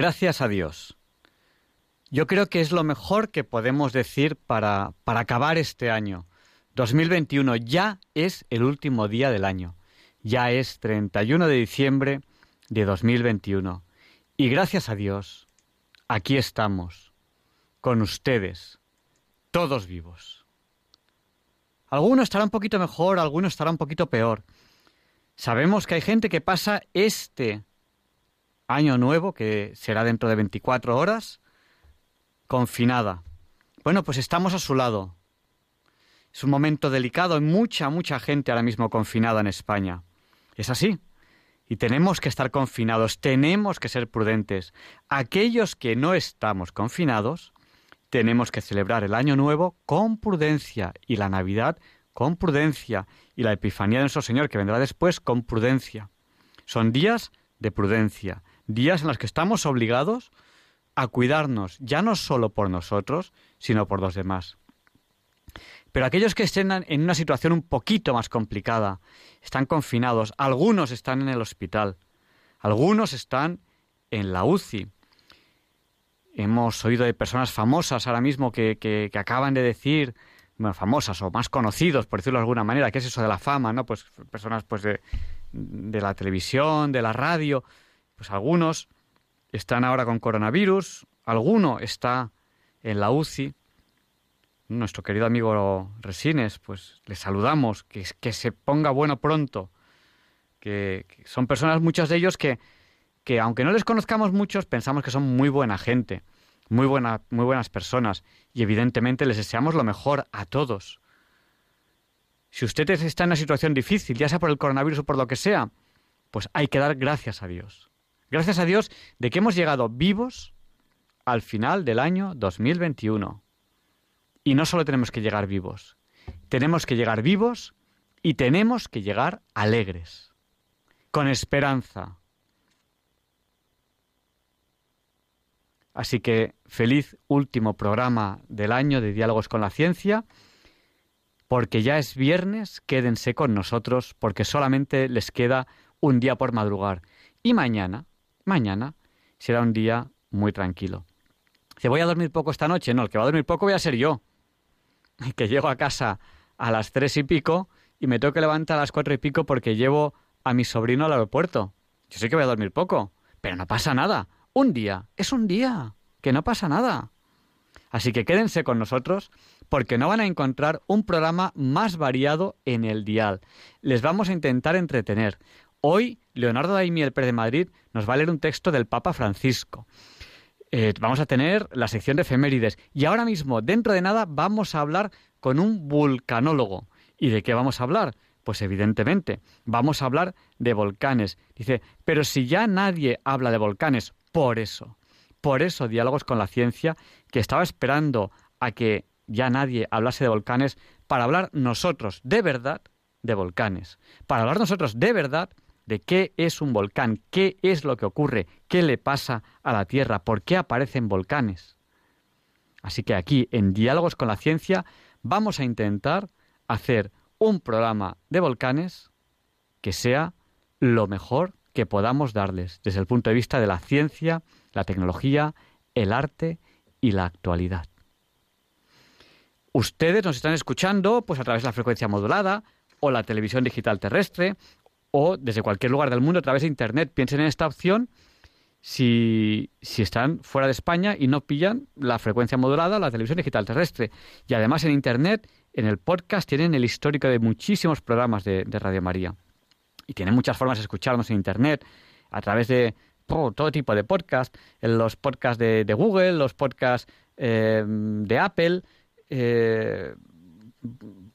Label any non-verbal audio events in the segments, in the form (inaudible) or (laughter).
Gracias a Dios. Yo creo que es lo mejor que podemos decir para, para acabar este año. 2021 ya es el último día del año. Ya es 31 de diciembre de 2021. Y gracias a Dios, aquí estamos, con ustedes, todos vivos. Alguno estará un poquito mejor, alguno estará un poquito peor. Sabemos que hay gente que pasa este año nuevo, que será dentro de 24 horas, confinada. Bueno, pues estamos a su lado. Es un momento delicado, hay mucha, mucha gente ahora mismo confinada en España. Es así. Y tenemos que estar confinados, tenemos que ser prudentes. Aquellos que no estamos confinados, tenemos que celebrar el Año Nuevo con prudencia y la Navidad con prudencia y la Epifanía de nuestro Señor que vendrá después con prudencia. Son días de prudencia, días en los que estamos obligados a cuidarnos, ya no solo por nosotros, sino por los demás. Pero aquellos que estén en una situación un poquito más complicada, están confinados, algunos están en el hospital, algunos están en la UCI. Hemos oído de personas famosas ahora mismo que, que, acaban de decir, bueno, famosas o más conocidos, por decirlo de alguna manera, ¿qué es eso de la fama? ¿no? Pues personas pues de, de la televisión, de la radio, pues algunos están ahora con coronavirus, alguno está en la UCI. Nuestro querido amigo Resines, pues le saludamos, que, que se ponga bueno pronto. Que, son personas, muchos de ellos, que, que aunque no les conozcamos muchos, pensamos que son muy buena gente, muy, buena, muy buenas personas. Y evidentemente les deseamos lo mejor a todos. Si usted está en una situación difícil, ya sea por el coronavirus o por lo que sea, pues hay que dar gracias a Dios. Gracias a Dios de que hemos llegado vivos al final del año 2021. Y no solo tenemos que llegar vivos, tenemos que llegar vivos y tenemos que llegar alegres, con esperanza. Así que feliz último programa del año de Diálogos con la Ciencia, porque ya es viernes, quédense con nosotros, porque solamente les queda un día por madrugar. Y mañana, mañana será un día muy tranquilo. ¿Se voy a dormir poco esta noche? No, el que va a dormir poco voy a ser yo. (laughs) Que llego a casa a las tres y pico y me tengo que levantar a las cuatro y pico porque llevo a mi sobrino al aeropuerto. Yo sé que voy a dormir poco, pero no pasa nada. Un día es un día, que no pasa nada. Así que quédense con nosotros porque no van a encontrar un programa más variado en el dial. Les vamos a intentar entretener. Hoy, Leonardo Daimiel Pérez de Madrid nos va a leer un texto del Papa Francisco. Eh, vamos a tener la sección de efemérides. Y ahora mismo, dentro de nada, vamos a hablar con un vulcanólogo. ¿Y de qué vamos a hablar? Pues evidentemente, vamos a hablar de volcanes. Dice, pero si ya nadie habla de volcanes, por eso, por eso diálogos con la ciencia, que estaba esperando a que ya nadie hablase de volcanes, para hablar nosotros de verdad de volcanes, para hablar nosotros de verdad de qué es un volcán, qué es lo que ocurre, qué le pasa a la Tierra, por qué aparecen volcanes. Así que aquí, en Diálogos con la Ciencia, vamos a intentar hacer un programa de volcanes que sea lo mejor que podamos darles desde el punto de vista de la ciencia, la tecnología, el arte y la actualidad. Ustedes nos están escuchando pues a través de la frecuencia modulada o la televisión digital terrestre o desde cualquier lugar del mundo a través de Internet. Piensen en esta opción si, si, están fuera de España y no pillan la frecuencia modulada la televisión digital terrestre. Y además en Internet, en el podcast, tienen el histórico de muchísimos programas de, Radio María. Y tienen muchas formas de escucharnos en Internet, a través de todo tipo de podcast, los podcasts de, Google, los podcasts eh, de Apple, eh,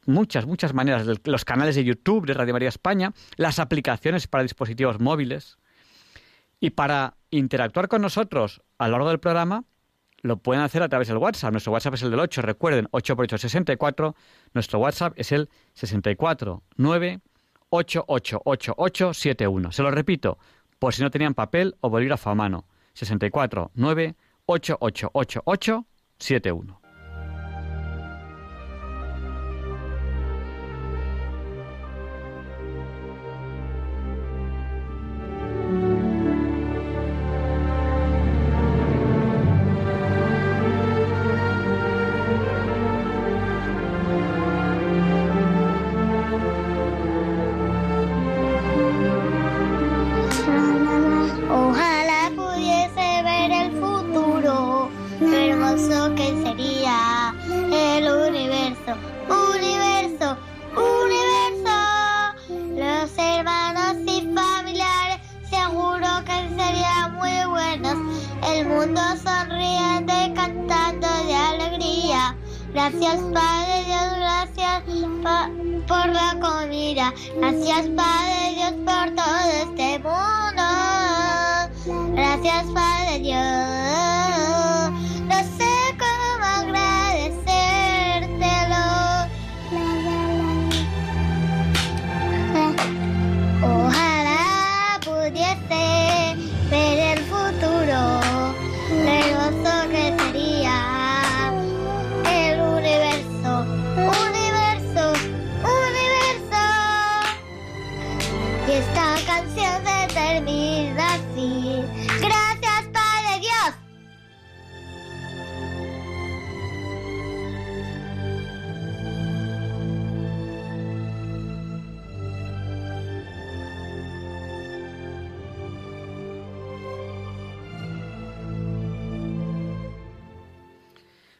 muchas, muchas maneras. Los canales de YouTube de Radio María España, las aplicaciones para dispositivos móviles. Y para interactuar con nosotros a lo largo del programa, lo pueden hacer a través del WhatsApp. Nuestro WhatsApp es el del 8, recuerden, 8 por 8, 64. Nuestro WhatsApp es el 64 9 888871. Se lo repito, por si no tenían papel o bolígrafo a mano. 64 9 888871.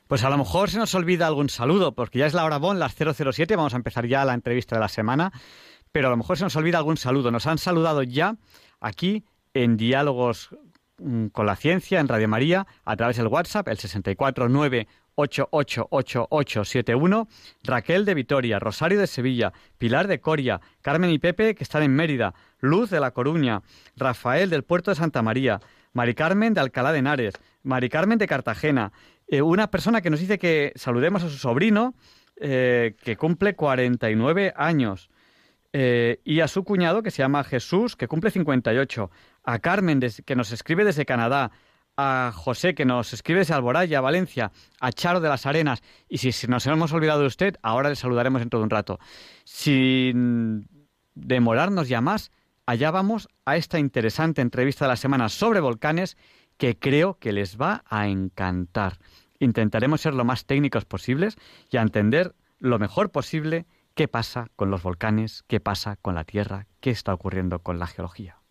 Pues a lo mejor se nos olvida algún saludo, porque ya es la hora bon, las 007, vamos a empezar ya la entrevista de la semana, pero a lo mejor se nos olvida algún saludo. Nos han saludado ya aquí en Diálogos mm, con la Ciencia, en Radio María, a través del WhatsApp, el 649888871, Raquel de Vitoria, Rosario de Sevilla, Pilar de Coria, Carmen y Pepe, que están en Mérida, Luz de La Coruña, Rafael del Puerto de Santa María, Mari Carmen de Alcalá de Henares, Mari Carmen de Cartagena, eh, una persona que nos dice que saludemos a su sobrino, eh, que cumple 49 años, eh, y a su cuñado, que se llama Jesús, que cumple 58, a Carmen, que nos escribe desde Canadá, a José, que nos escribe desde Alboraya, Valencia, a Charo de las Arenas, y si, si nos hemos olvidado de usted, ahora le saludaremos dentro de un rato. Sin demorarnos ya más, allá vamos a esta interesante entrevista de la semana sobre volcanes que creo que les va a encantar. Intentaremos ser lo más técnicos posibles y entender lo mejor posible qué pasa con los volcanes, qué pasa con la Tierra, qué está ocurriendo con la geología.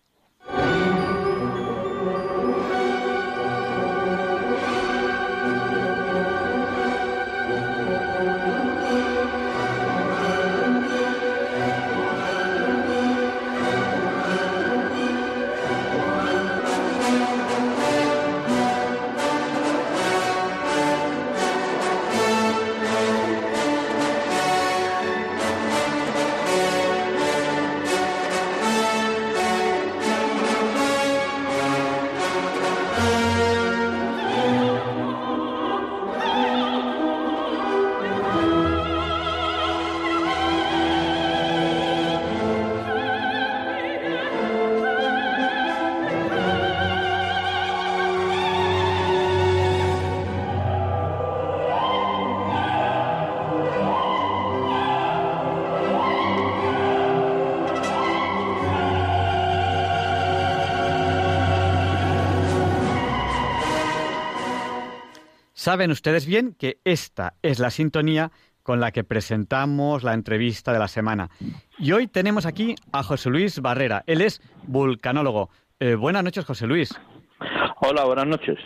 Saben ustedes bien que esta es la sintonía con la que presentamos la entrevista de la semana. Y hoy tenemos aquí a José Luis Barrera. Él es vulcanólogo. Eh, buenas noches, José Luis. Hola, buenas noches.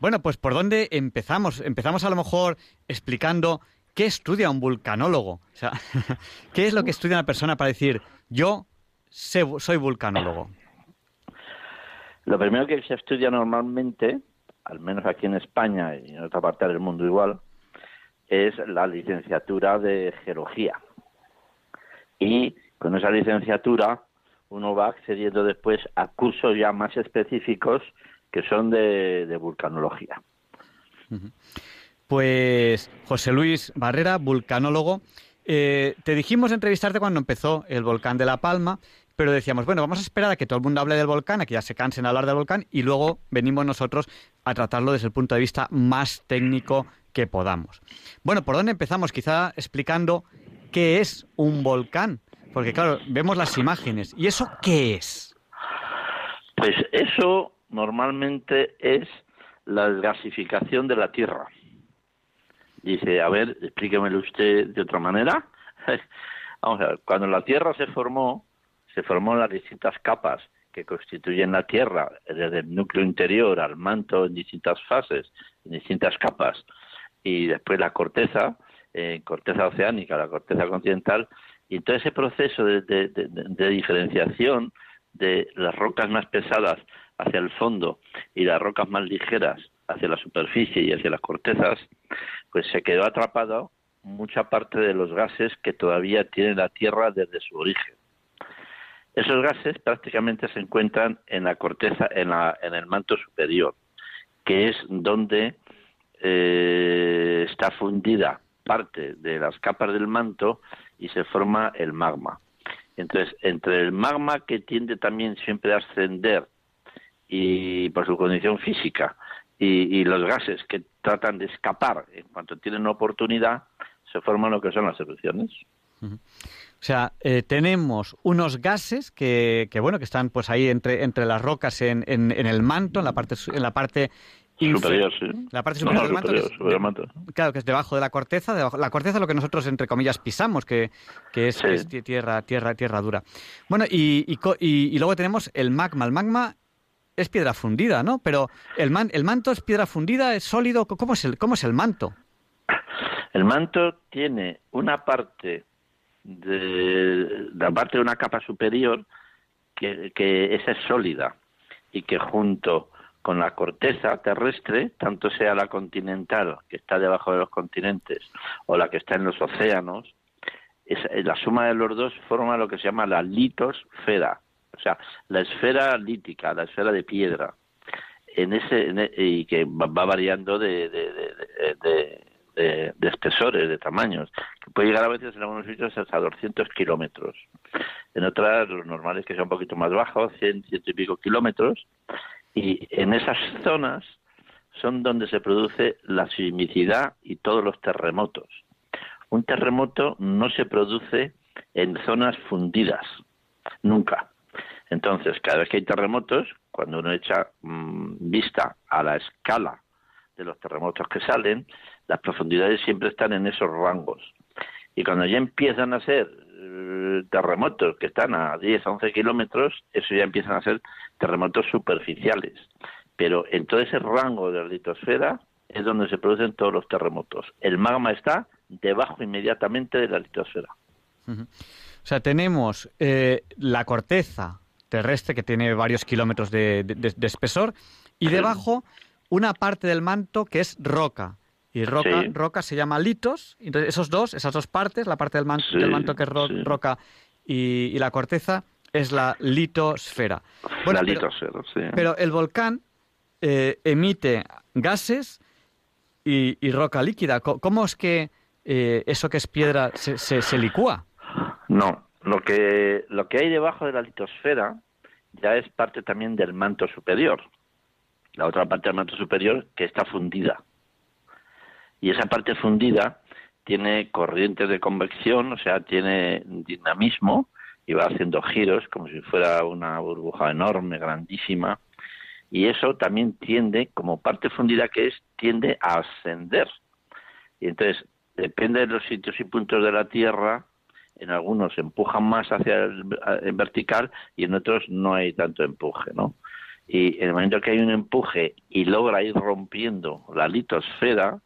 Bueno, pues ¿por dónde empezamos? Empezamos a lo mejor explicando qué estudia un vulcanólogo. O sea, (laughs) ¿qué es lo que estudia una persona para decir yo soy vulcanólogo? Lo primero que se estudia normalmente al menos aquí en España y en otra parte del mundo igual, es la licenciatura de geología. Y con esa licenciatura uno va accediendo después a cursos ya más específicos que son de, vulcanología. Pues José Luis Barrera, vulcanólogo. Eh, te dijimos entrevistarte cuando empezó el volcán de La Palma, pero decíamos, bueno, vamos a esperar a que todo el mundo hable del volcán, a que ya se cansen de hablar del volcán, y luego venimos nosotros a tratarlo desde el punto de vista más técnico que podamos. Bueno, ¿por dónde empezamos? Quizá explicando qué es un volcán, porque claro, vemos las imágenes. ¿Y eso qué es? Pues eso normalmente es la gasificación de la Tierra. Dice, a ver, explíquemelo usted de otra manera. (laughs) Vamos a ver, cuando la Tierra se formó, se formó las distintas capas que constituyen la Tierra, desde el núcleo interior al manto en distintas fases, en distintas capas, y después la corteza, eh, corteza oceánica, la corteza continental, y todo ese proceso de, de diferenciación de las rocas más pesadas hacia el fondo y las rocas más ligeras hacia la superficie y hacia las cortezas, pues se quedó atrapado mucha parte de los gases que todavía tiene la Tierra desde su origen. Esos gases prácticamente se encuentran en la corteza, en, la, en el manto superior, que es donde eh, está fundida parte de las capas del manto y se forma el magma. Entonces, entre el magma que tiende también siempre a ascender y por su condición física y, los gases que tratan de escapar en cuanto tienen oportunidad, se forman lo que son las erupciones. O sea, eh, tenemos unos gases que, que, bueno, que están pues ahí entre, entre las rocas en, en, el manto, en la parte, en la parte superior, sí. La parte superior del manto. Claro, que es debajo de la corteza. la corteza es lo que nosotros, entre comillas, pisamos, que, que, es, tierra, tierra, tierra dura. Bueno, y, y, y, luego tenemos el magma. El magma es piedra fundida, ¿no? Pero el, man, el manto es piedra fundida, es sólido. ¿Cómo es, el, ¿Cómo es el manto? El manto tiene una parte de la parte de una capa superior que, que esa es sólida y que junto con la corteza terrestre, tanto sea la continental, que está debajo de los continentes, o la que está en los océanos, es, la suma de los dos forma lo que se llama la litosfera o sea, la esfera lítica, la esfera de piedra, en ese e, y que va variando de, de, espesores, de tamaños, que puede llegar a veces en algunos sitios hasta 200 kilómetros. En otras, los normales que sea un poquito más bajo, 100, ciento y pico kilómetros, y en esas zonas son donde se produce la sismicidad y todos los terremotos. Un terremoto no se produce en zonas fundidas, nunca. Entonces, cada vez que hay terremotos, cuando uno echa mm, vista a la escala de los terremotos que salen, las profundidades siempre están en esos rangos. Y cuando ya empiezan a ser eh, terremotos que están a 10, 11 kilómetros, eso ya empiezan a ser terremotos superficiales. Pero en todo ese rango de la litosfera es donde se producen todos los terremotos. El magma está debajo inmediatamente de la litosfera. O sea, tenemos eh, la corteza, terrestre que tiene varios kilómetros de, espesor y debajo una parte del manto que es roca. Y roca, roca se llama litos. Entonces, esos dos, esas dos partes, la parte del manto, del manto que es roca y, la corteza, es la litosfera. la litosfera, sí. Pero el volcán eh, emite gases y, roca líquida. ¿Cómo es que eh, eso que es piedra se, se, se licúa? No, lo que, lo que hay debajo de la litosfera ya es parte también del manto superior. La otra parte del manto superior que está fundida. Y esa parte fundida tiene corrientes de convección, o sea, tiene dinamismo y va haciendo giros como si fuera una burbuja enorme, grandísima. Y eso también tiende, como parte fundida que es, tiende a ascender. Y entonces, depende de los sitios y puntos de la Tierra, en algunos empujan más hacia el en vertical y en otros no hay tanto empuje, ¿no? Y en el momento que hay un empuje y logra ir rompiendo la litosfera,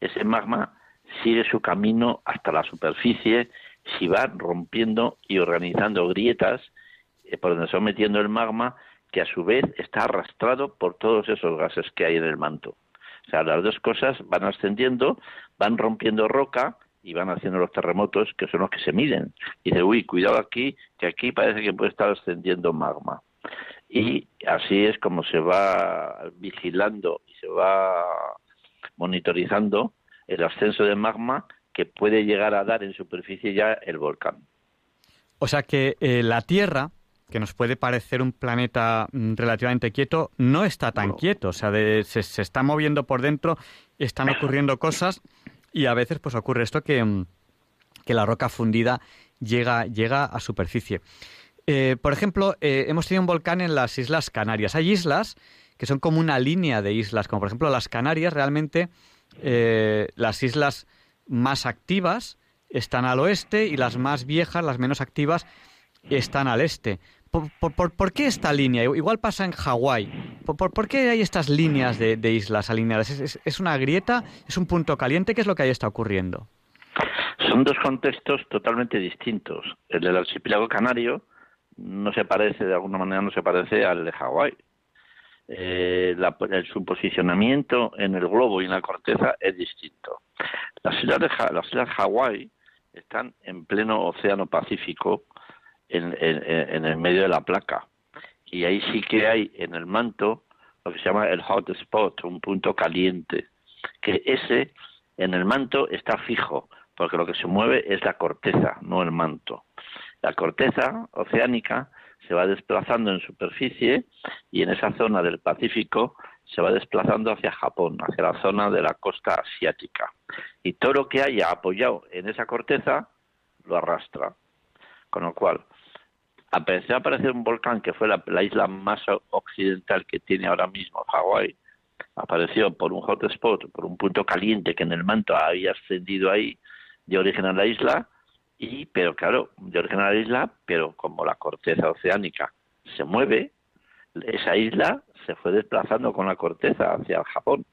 ese magma sigue su camino hasta la superficie, si va rompiendo y organizando grietas eh, por donde se va metiendo el magma, que a su vez está arrastrado por todos esos gases que hay en el manto. O sea, las dos cosas van ascendiendo, van rompiendo roca y van haciendo los terremotos que son los que se miden. Y dice, uy, cuidado aquí, que aquí parece que puede estar ascendiendo magma. Y así es como se va vigilando y se va monitorizando el ascenso de magma que puede llegar a dar en superficie ya el volcán. O sea que eh, la Tierra, que nos puede parecer un planeta mm, relativamente quieto, no está tan quieto. O sea, se, se, está moviendo por dentro, están ocurriendo cosas y a veces pues ocurre esto que, mm, que la roca fundida llega, llega a superficie. Eh, por ejemplo, eh, hemos tenido un volcán en las Islas Canarias. Hay islas que son como una línea de islas, como por ejemplo las Canarias, realmente eh, las islas más activas están al oeste y las más viejas, las menos activas, están al este. ¿Por, qué esta línea? Igual pasa en Hawái. ¿Por, qué hay estas líneas de, islas alineadas? ¿Es, una grieta? ¿Es un punto caliente? ¿Qué es lo que ahí está ocurriendo? Son dos contextos totalmente distintos. El del archipiélago canario no se parece, de alguna manera no se parece al de Hawái. Eh, su posicionamiento en el globo y en la corteza es distinto. Las islas las islas Hawái están en pleno océano Pacífico, en, el medio de la placa. Y ahí sí que hay en el manto lo que se llama el hot spot, un punto caliente, que ese en el manto está fijo, porque lo que se mueve es la corteza, no el manto. La corteza oceánica se va desplazando en superficie y en esa zona del Pacífico se va desplazando hacia Japón, hacia la zona de la costa asiática. Y todo lo que haya apoyado en esa corteza lo arrastra. Con lo cual, empezó a aparecer un volcán que fue la, isla más occidental que tiene ahora mismo Hawái. Apareció por un hotspot, por un punto caliente que en el manto había ascendido ahí de origen a la isla, y pero claro, de origen a la isla, pero como la corteza oceánica se mueve, esa isla se fue desplazando con la corteza hacia el Japón.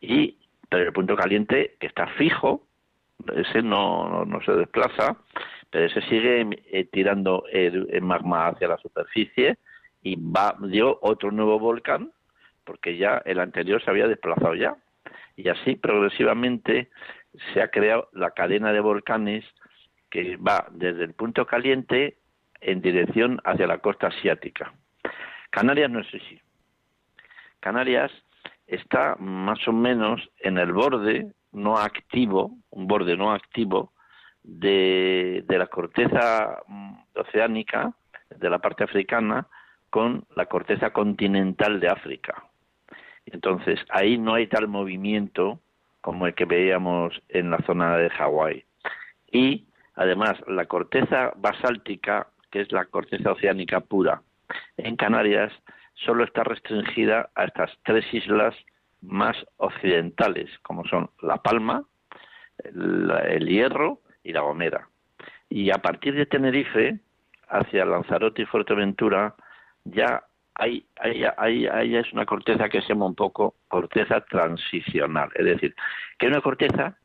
Y pero el punto caliente que está fijo, ese no, no se desplaza, pero se sigue eh, tirando el, magma hacia la superficie y va dio otro nuevo volcán porque ya el anterior se había desplazado ya y así progresivamente se ha creado la cadena de volcanes que va desde el punto caliente en dirección hacia la costa asiática. Canarias no es así. Canarias está más o menos en el borde no activo, un borde no activo de, la corteza mm, oceánica, de la parte africana, con la corteza continental de África. Entonces, ahí no hay tal movimiento como el que veíamos en la zona de Hawái. Y, además, la corteza basáltica, que es la corteza oceánica pura, en Canarias solo está restringida a estas tres islas más occidentales, como son La Palma, el Hierro y La Gomera. Y a partir de Tenerife, hacia Lanzarote y Fuerteventura, ya hay, es una corteza que se llama un poco corteza transicional. Es decir, que es una corteza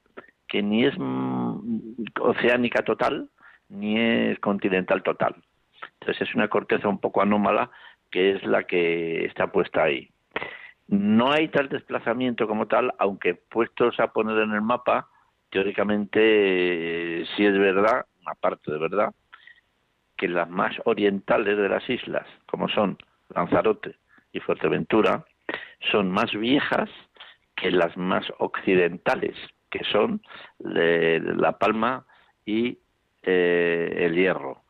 que ni es mm, oceánica total, ni es continental total. Entonces es una corteza un poco anómala que es la que está puesta ahí. No hay tal desplazamiento como tal, aunque puestos a poner en el mapa, teóricamente sí es verdad, una parte de verdad, que las más orientales de las islas, como son Lanzarote y Fuerteventura, son más viejas que las más occidentales, que son La Palma y eh, El Hierro.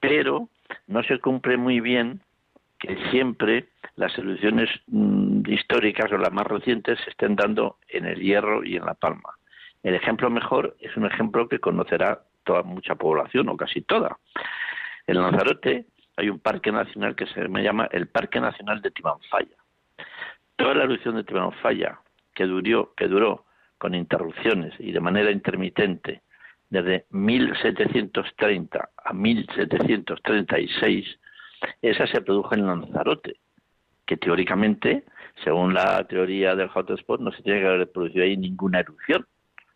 Pero no se cumple muy bien que siempre las soluciones mm, históricas o las más recientes se estén dando en El Hierro y en La Palma. El ejemplo mejor es un ejemplo que conocerá toda mucha población o casi toda. En Lanzarote hay un parque nacional que se llama el Parque Nacional de Timanfaya. Toda la erupción de Timanfaya, que duró, que duró con interrupciones y de manera intermitente desde 1730 a 1736, esa se produjo en Lanzarote, que teóricamente, según la teoría del hotspot, no se tiene que haber producido ahí ninguna erupción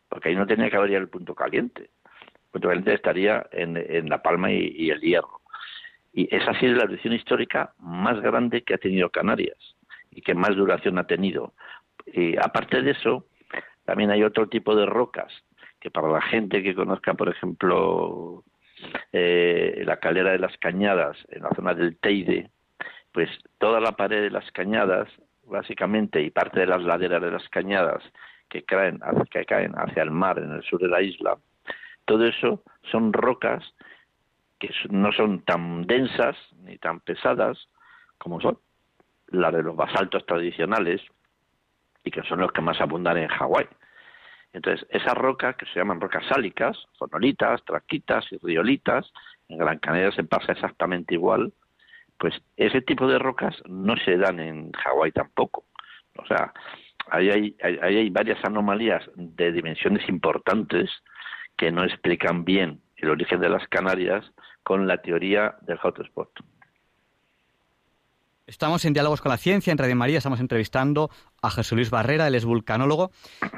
porque ahí no tenía que haber el punto caliente. El punto caliente estaría en, La Palma y, el Hierro. Y esa sí es la erupción histórica más grande que ha tenido Canarias y que más duración ha tenido. Y aparte de eso, también hay otro tipo de rocas que para la gente que conozca, por ejemplo, eh, la calera de las cañadas en la zona del Teide, pues toda la pared de las cañadas, básicamente, y parte de las laderas de las cañadas que caen, que caen hacia el mar en el sur de la isla, todo eso son rocas que no son tan densas ni tan pesadas como son las de los basaltos tradicionales y que son los que más abundan en Hawái. Entonces, esas rocas que se llaman rocas sálicas, fonolitas, traquitas y riolitas, en Gran Canaria se pasa exactamente igual, pues ese tipo de rocas no se dan en Hawái tampoco. O sea, hay, ahí hay varias anomalías de dimensiones importantes que no explican bien el origen de las Canarias con la teoría del hotspot. Estamos en Diálogos con la Ciencia, en Radio María, estamos entrevistando a Jesús Luis Barrera, él es vulcanólogo,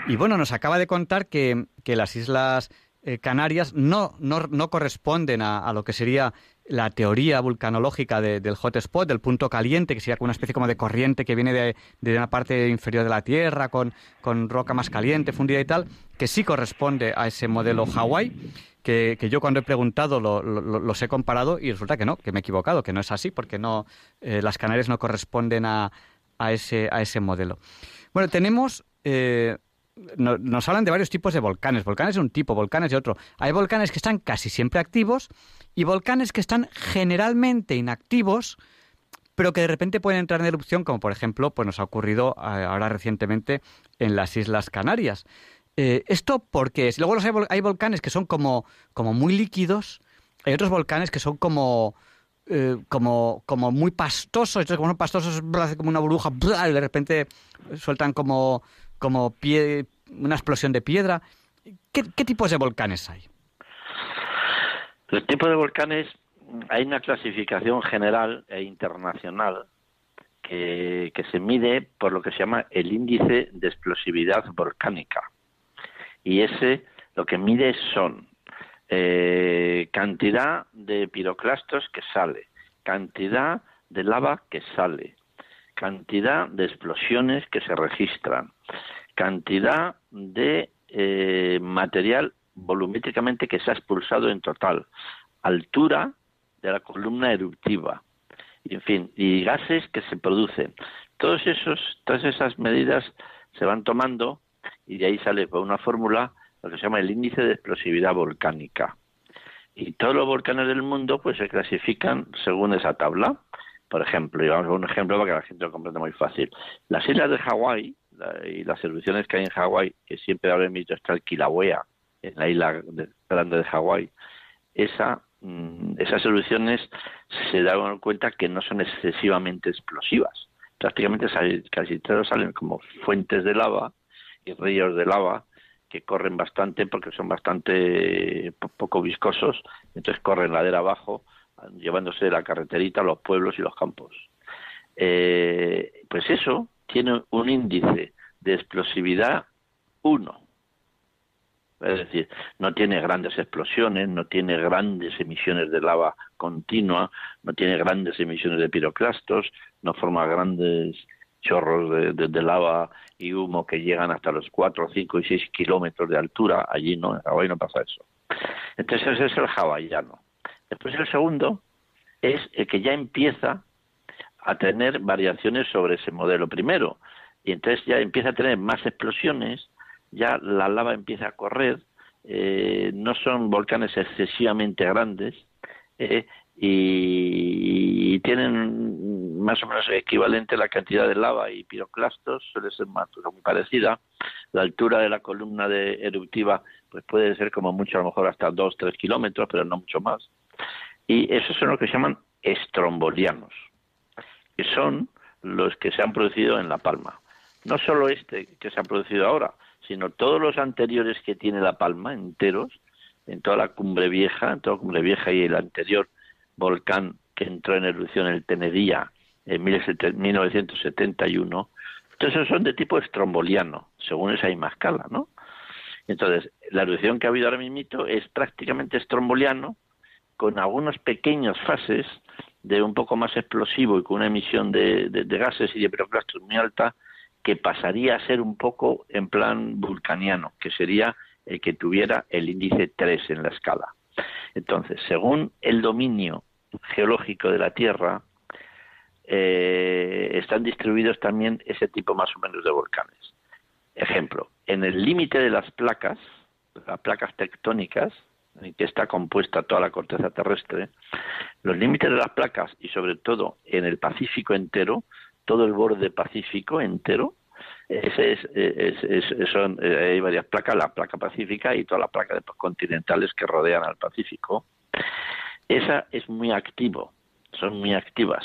y bueno, nos acaba de contar que, las Islas eh, Canarias no, no, corresponden a, lo que sería la teoría vulcanológica del hotspot, del punto caliente, que sería una especie como de corriente que viene de, de una parte inferior de la Tierra, con, con roca más caliente, fundida y tal, que sí corresponde a ese modelo Hawái que, yo cuando he preguntado los he comparado y resulta que no, que me he equivocado, que no es así, porque no eh, las Canarias no corresponden a, a, ese, a ese modelo. Bueno, tenemos... Eh, nos hablan de varios tipos de volcanes. Volcanes de un tipo, volcanes de otro. Hay volcanes que están casi siempre activos y volcanes que están generalmente inactivos, pero que de repente pueden entrar en erupción, como por ejemplo pues nos ha ocurrido eh, ahora recientemente en las Islas Canarias. Eh, ¿Esto porque es? Luego hay, volcanes que son como, como muy líquidos, hay otros volcanes que son como, eh, como, como muy pastosos, entonces como son pastosos, hace como una burbuja, y de repente sueltan como, como pie, una explosión de piedra. ¿Qué, tipos de volcanes hay? Los tipos de volcanes, hay una clasificación general e internacional que se mide por lo que se llama el índice de explosividad volcánica y ese lo que mide son eh, cantidad de piroclastos que sale, cantidad de lava que sale, cantidad de explosiones que se registran, cantidad de eh, material volumétricamente que se ha expulsado en total, altura de la columna eruptiva, en fin, y gases que se producen. Todos esos, todas esas medidas se van tomando y de ahí sale por una fórmula lo que se llama el índice de explosividad volcánica. Y todos los volcanes del mundo pues se clasifican según esa tabla. Por ejemplo, y vamos a un ejemplo para que la gente lo comprenda muy fácil. Las islas de Hawái y las erupciones que hay en Hawái, que siempre habré visto está el Kilauea, en la isla grande de Hawái, esa, mm, esas erupciones se dan cuenta que no son excesivamente explosivas. Prácticamente casi todos salen como fuentes de lava ríos de lava que corren bastante porque son bastante poco viscosos, entonces corren ladera abajo, llevándose la carreterita los pueblos y los campos. Eh, pues eso tiene un índice de explosividad 1. Es decir, no tiene grandes explosiones, no tiene grandes emisiones de lava continua, no tiene grandes emisiones de piroclastos, no forma grandes chorros de, lava y humo que llegan hasta los 4, 5 y 6 kilómetros de altura. Allí no, en Hawái no pasa eso. Entonces ese es el hawaiano. Después el segundo es el que ya empieza a tener variaciones sobre ese modelo primero. Y entonces ya empieza a tener más explosiones, ya la lava empieza a correr, eh, no son volcanes excesivamente grandes, eh, y tienen más o menos equivalente la cantidad de lava y piroclastos, suele ser más muy parecida. La altura de la columna de eruptiva pues puede ser como mucho, a lo mejor hasta 2, 3 kilómetros, pero no mucho más. Y esos son los que se llaman estrombolianos, que son los que se han producido en La Palma. No solo este que se ha producido ahora, sino todos los anteriores que tiene La Palma, enteros, en toda la cumbre vieja, en toda la cumbre vieja y el anterior volcán que entró en erupción el Tenedía en 1971. Entonces son de tipo estromboliano, según esa misma escala, ¿no? Entonces, la erupción que ha habido ahora mismo es prácticamente estromboliano, con algunas pequeñas fases de un poco más explosivo y con una emisión de, gases y de piroclastos muy alta, que pasaría a ser un poco en plan vulcaniano, que sería el que tuviera el índice 3 en la escala. Entonces, según el dominio geológico de la Tierra, eh, están distribuidos también ese tipo más o menos de volcanes. Ejemplo, en el límite de las placas, las placas tectónicas, en que está compuesta toda la corteza terrestre, los límites de las placas y sobre todo en el Pacífico entero, todo el borde pacífico entero, ese es, son, eh, hay varias placas, la placa pacífica y toda la placa de continentales que rodean al Pacífico. Esa es muy activo, son muy activas.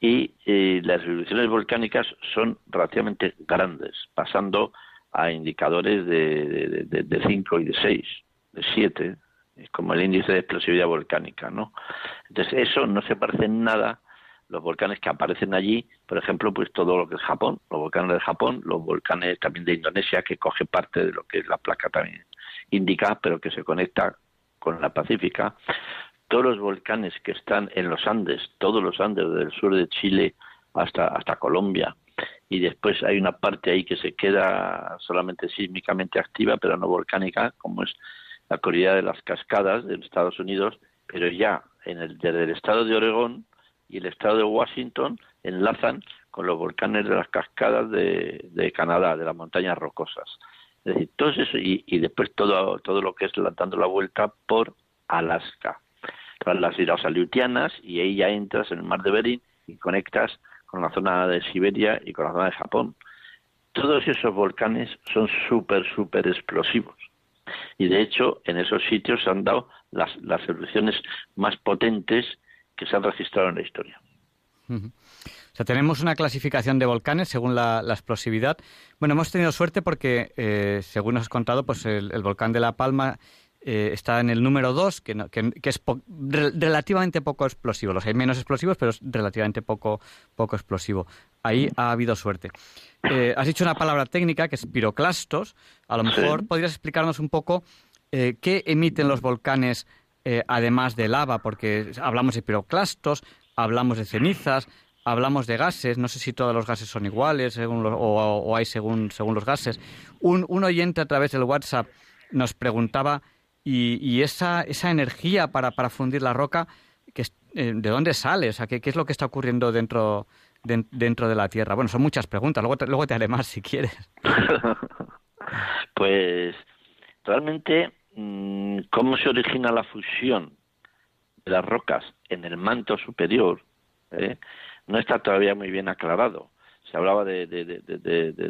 Y eh, las erupciones volcánicas son relativamente grandes, pasando a indicadores de 5 y de 6, de 7, como el índice de explosividad volcánica, ¿no? Entonces eso no se parece en nada los volcanes que aparecen allí, por ejemplo, pues todo lo que es Japón, los volcanes de Japón, los volcanes también de Indonesia, que coge parte de lo que es la placa también indica, pero que se conecta con la Pacífica, todos los volcanes que están en los Andes, todos los Andes del sur de Chile hasta, hasta Colombia, y después hay una parte ahí que se queda solamente sísmicamente activa, pero no volcánica, como es la corrida de las cascadas de Estados Unidos, pero ya en el, desde el estado de Oregón y el estado de Washington enlazan con los volcanes de las cascadas de, Canadá, de las montañas rocosas. Es decir, todo eso y, después todo, todo lo que es dando la vuelta por Alaska. Todas las islas aleutianas y ahí ya entras en el mar de Bering y conectas con la zona de Siberia y con la zona de Japón. Todos esos volcanes son súper, súper explosivos. Y de hecho, en esos sitios se han dado las, las erupciones más potentes que se han registrado en la historia. O sea, tenemos una clasificación de volcanes según la, explosividad. Bueno, hemos tenido suerte porque, eh, según nos has contado, pues el, volcán de La Palma eh, está en el número 2, que, que, es relativamente poco explosivo. Los hay menos explosivos, pero es relativamente poco, poco explosivo. Ahí ha habido suerte. Eh, has dicho una palabra técnica que es piroclastos. A lo mejor podrías explicarnos un poco qué emiten los volcanes eh, además de lava, porque hablamos de piroclastos, hablamos de cenizas, hablamos de gases, no sé si todos los gases son iguales según o, hay según, según los gases. Un, oyente a través del WhatsApp nos preguntaba, ¿y, esa, esa energía para, para fundir la roca, que, eh, de dónde sale? O sea, ¿qué, es lo que está ocurriendo dentro, dentro de la Tierra? Bueno, son muchas preguntas, luego te, luego te haré más si quieres. (laughs) pues realmente Mm, cómo se origina la fusión de las rocas en el manto superior ¿eh? no está todavía muy bien aclarado. Se hablaba de,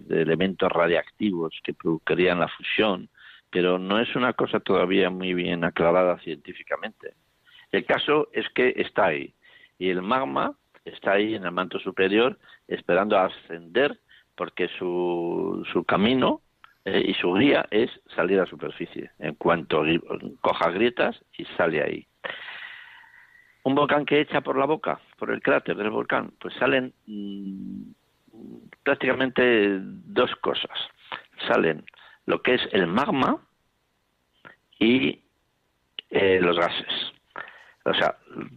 elementos radiactivos que producirían la fusión, pero no es una cosa todavía muy bien aclarada científicamente. El caso es que está ahí y el magma está ahí en el manto superior esperando a ascender porque su, su camino eh, y su guía es salir a superficie. En cuanto coja grietas y sale ahí. Un volcán que echa por la boca, por el cráter del volcán, pues salen mm, prácticamente dos cosas. Salen lo que es el magma y eh, los gases. O sea,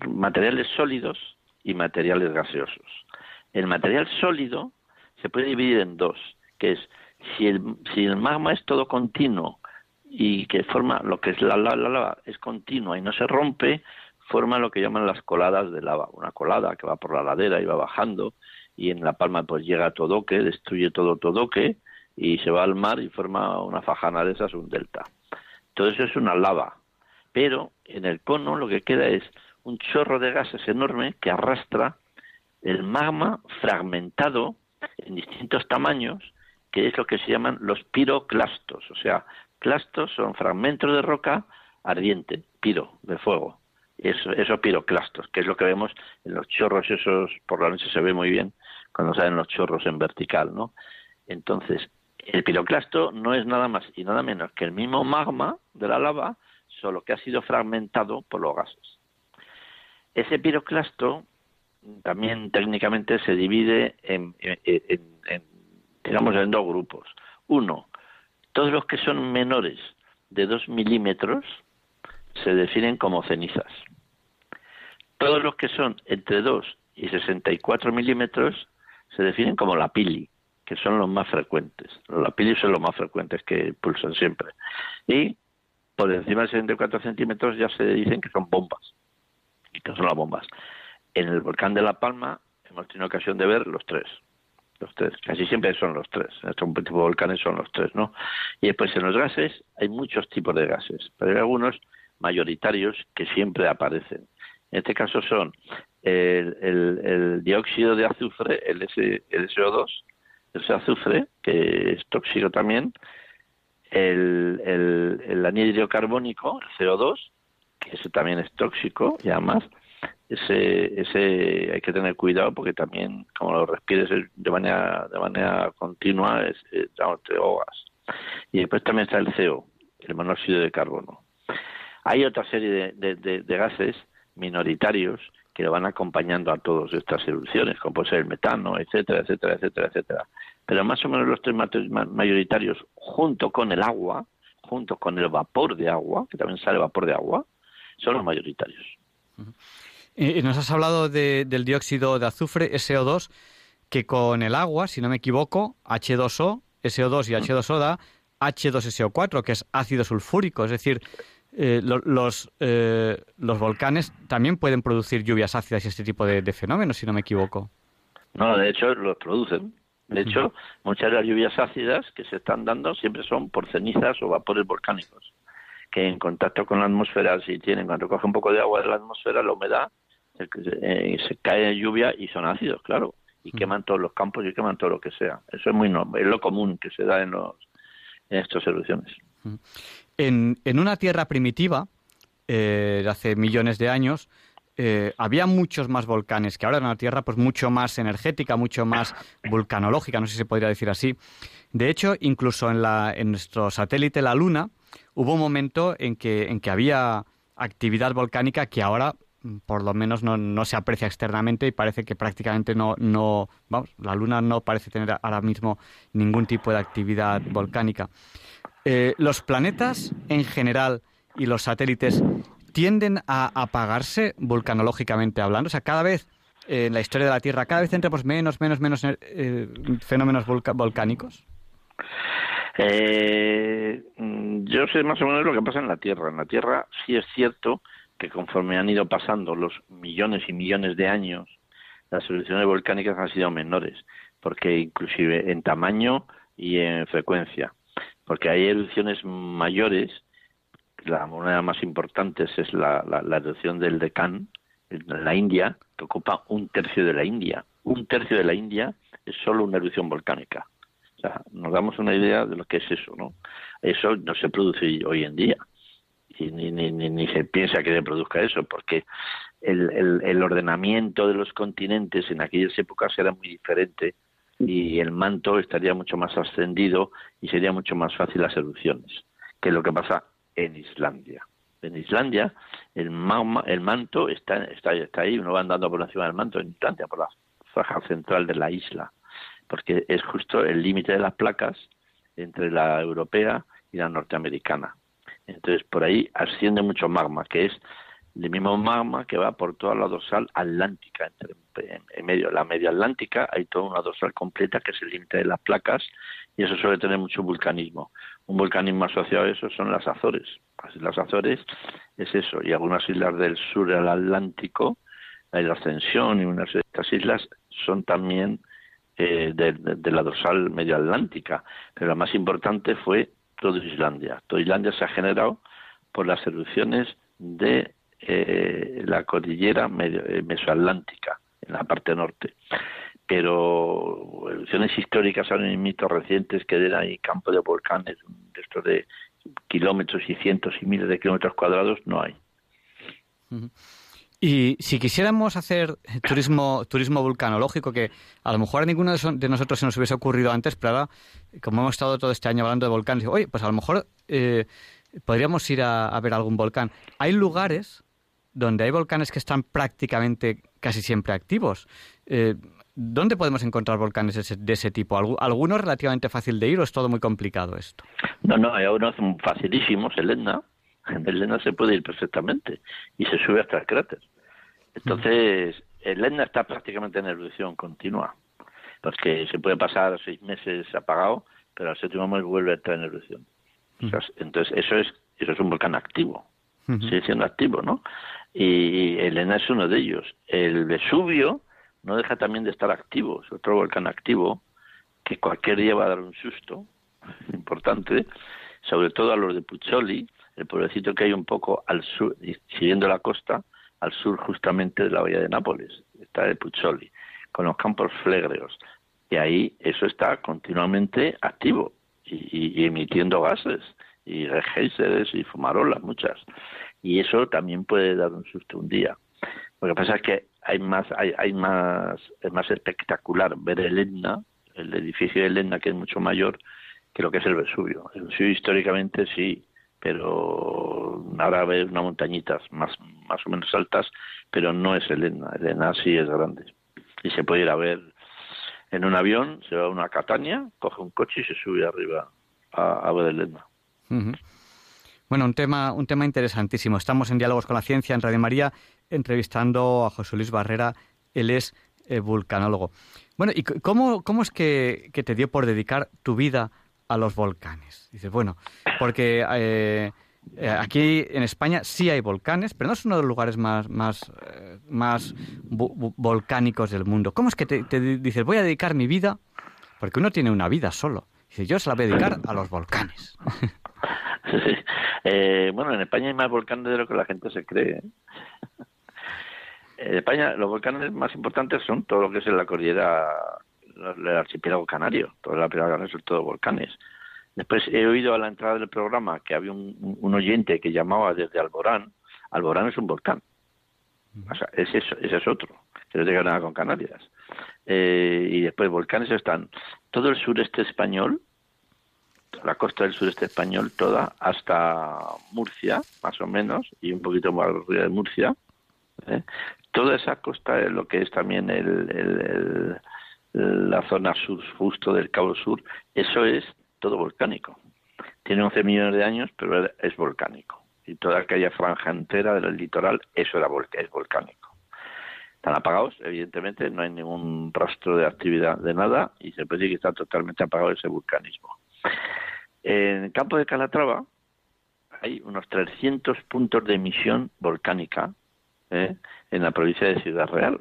materiales sólidos y materiales gaseosos. El material sólido se puede dividir en dos, que es si el, si el magma es todo continuo y que forma lo que es la, lava es continua y no se rompe, forma lo que llaman las coladas de lava. Una colada que va por la ladera y va bajando y en La Palma pues llega a Todoque, destruye todo Todoque y se va al mar y forma una fajana de esas, un delta. Todo eso es una lava. Pero en el cono lo que queda es un chorro de gases enorme que arrastra el magma fragmentado en distintos tamaños que es lo que se llaman los piroclastos. O sea, clastos son fragmentos de roca ardiente, piro, de fuego. Eso, esos piroclastos, que es lo que vemos en los chorros, esos por la noche se ve muy bien cuando salen los chorros en vertical, ¿no? Entonces, el piroclasto no es nada más y nada menos que el mismo magma de la lava, solo que ha sido fragmentado por los gases. Ese piroclasto también técnicamente se divide en digamos, en dos grupos. Uno, todos los que son menores de 2 milímetros se definen como cenizas. Todos los que son entre 2 y 64 milímetros se definen como la pili, que son los más frecuentes. Los lapilios son los más frecuentes que pulsan siempre. Y por encima de 74 centímetros ya se dicen que son bombas. ¿Y que son las bombas? En el volcán de La Palma hemos tenido ocasión de ver los tres. Los tres, casi siempre son los tres. En este tipo de volcanes son los tres, ¿no? Y después en los gases hay muchos tipos de gases, pero hay algunos mayoritarios que siempre aparecen. En este caso son el, dióxido de azufre, el, el SO2, ese azufre, que es tóxico también, el, el, el anhídrido carbónico, el CO2, que ese también es tóxico y además ese, ese hay que tener cuidado porque también como lo respires de manera de manera continua es, te ahogas y después también está el CO el monóxido de carbono hay otra serie de, de, gases minoritarios que van acompañando a todas estas erupciones, como puede ser el metano, etcétera, etcétera, etcétera, etcétera. Pero más o menos los tres mayoritarios, junto con el agua, junto con el vapor de agua, que también sale vapor de agua, son los mayoritarios. Y nos has hablado del dióxido de azufre, SO2, que con el agua, si no me equivoco, H2O, SO2 y H2O da H2SO4, que es ácido sulfúrico. Es decir, eh, los, eh, los volcanes también pueden producir lluvias ácidas y este tipo de, fenómenos, si no me equivoco. No, de hecho los producen. De hecho, muchas de las lluvias ácidas que se están dando siempre son por cenizas o vapores volcánicos, que en contacto con la atmósfera, si tienen, cuando coge un poco de agua de la atmósfera, la humedad, se, eh, se cae en lluvia y son ácidos, claro, y queman todos los campos y queman todo lo que sea. Eso es muy es lo común que se da en, los, en estas erupciones. En, en una tierra primitiva, eh, de hace millones de años, eh, había muchos más volcanes que ahora en una tierra pues mucho más energética, mucho más vulcanológica, no sé si se podría decir así. De hecho, incluso en, la, en nuestro satélite la Luna hubo un momento en que, en que había actividad volcánica que ahora mm, por lo menos no, no, se aprecia externamente y parece que prácticamente no, no, vamos, la Luna no parece tener ahora mismo ningún tipo de actividad volcánica. Eh, ¿Los planetas en general y los satélites tienden a apagarse volcanológicamente hablando? O sea, cada vez eh, en la historia de la Tierra, cada vez tendremos menos, menos, menos eh, fenómenos volcánicos. Mm, yo sé más o menos lo que pasa en la Tierra. En la Tierra sí es cierto que conforme han ido pasando los millones y millones de años, las erupciones volcánicas han sido menores, porque inclusive en tamaño y en frecuencia porque hay erupciones mayores, la moneda más importante es la, la, erupción del Deccan, en la India, que ocupa un tercio de la India. Un tercio de la India es solo una erupción volcánica. O sea, nos damos una idea de lo que es eso, ¿no? Eso no se produce hoy en día. Y ni, ni, ni, se piensa que se produzca eso, porque el, el, el ordenamiento de los continentes en aquellas épocas era muy diferente y el manto estaría mucho más ascendido y sería mucho más fácil las erupciones, que es lo que pasa en Islandia. En Islandia el, el manto está, está, está ahí, uno va andando por encima del manto en Islandia, por la franja central de la isla, porque es justo el límite de las placas entre la europea y la norteamericana. Entonces por ahí asciende mucho magma, que es el mismo magma que va por toda la dorsal atlántica, entre, en, medio la media atlántica hay toda una dorsal completa que es el límite de las placas y eso suele tener mucho vulcanismo. Un vulcanismo asociado a eso son las Azores. Las Azores es eso, y algunas islas del sur del Atlántico, la isla Ascensión y unas de estas islas son también eh, de, la dorsal medio atlántica, pero la más importante fue toda Islandia. Toda Islandia se ha generado por las erupciones de eh, la cordillera medio, eh, mesoatlántica, en la parte norte. Pero erupciones históricas ahora en mitos recientes que den ahí campo de volcanes, de estos de kilómetros y cientos y miles de kilómetros cuadrados, no hay. Y si quisiéramos hacer turismo, turismo vulcanológico, que a lo mejor a ninguno de nosotros se nos hubiese ocurrido antes, pero ahora, como hemos estado todo este año hablando de volcanes, oye, pues a lo mejor eh, podríamos ir a, ver algún volcán. Hay lugares donde hay volcanes que están prácticamente casi siempre activos. Eh, ¿Dónde podemos encontrar volcanes de ese, tipo? ¿Alguno es relativamente fácil de ir o es todo muy complicado esto? No, no, hay unos facilísimos, el Etna. En el Etna se puede ir perfectamente y se sube hasta el cráter. Entonces, el Etna está prácticamente en erupción continua. porque se puede pasar seis meses apagado, pero al séptimo mes vuelve a estar en erupción. entonces, eso es, eso es un volcán activo, sigue siendo activo, ¿no? Y el ENA es uno de ellos. El Vesubio no deja también de estar activo, es otro volcán activo que cualquier día va a dar un susto (laughs) importante, sobre todo a los de Puzzoli, el pueblecito que hay un poco al sur, siguiendo la costa, al sur justamente de la bahía de Nápoles, está de Puzzoli, con los campos flegreos. Y ahí eso está continuamente activo y, emitiendo gases y geysers y fumarolas, muchas. Y eso también puede dar un susto un día. Lo que pasa es que hay más, hay, hay más, es más espectacular ver el el edificio del Etna que es mucho mayor que lo que es el Vesubio. El Vesubio históricamente sí, pero ahora ves unas montañitas más, más o menos altas, pero no es el Etna. Sí es grande. Y se puede ir a ver en un avión, se va a una Catania, coge un coche y se sube arriba a, ver el Etna. Bueno, un tema, un tema interesantísimo. Estamos en Diálogos con la Ciencia en Radio María entrevistando a José Luis Barrera. Él es eh, vulcanólogo. Bueno, ¿y cómo, cómo es que, te dio por dedicar tu vida a los volcanes? Dices, bueno, porque eh, eh, aquí en España sí hay volcanes, pero no es uno de los lugares más, más, más volcánicos del mundo. ¿Cómo es que te, dices, voy a dedicar mi vida? Porque uno tiene una vida solo. Dice, yo se la voy a dedicar a los volcanes. (laughs) (laughs) bueno, en España hay más volcanes de lo que la gente se cree. En España los volcanes más importantes son todo lo que es la cordillera, el archipiélago canario. Todo el archipiélago canario son todos volcanes. Después he oído a la entrada del programa que había un, oyente que llamaba desde Alborán. Alborán es un volcán. O sea, ese es, ese es otro, que no tiene nada con Canarias. Eh, y después volcanes están todo el sureste español, la costa del sureste español toda, hasta Murcia, más o menos, y un poquito más arriba de Murcia. ¿eh? toda esa costa, lo que es también el, la zona sur justo del Cabo Sur, eso es todo volcánico. Tiene 11 millones de años, pero es volcánico. Y toda aquella franja entera del litoral, eso era es volcánico. Están apagados, evidentemente, no hay ningún rastro de actividad de nada y se puede decir que está totalmente apagado ese vulcanismo. En el campo de Calatrava hay unos 300 puntos de emisión volcánica ¿eh? en la provincia de Ciudad Real,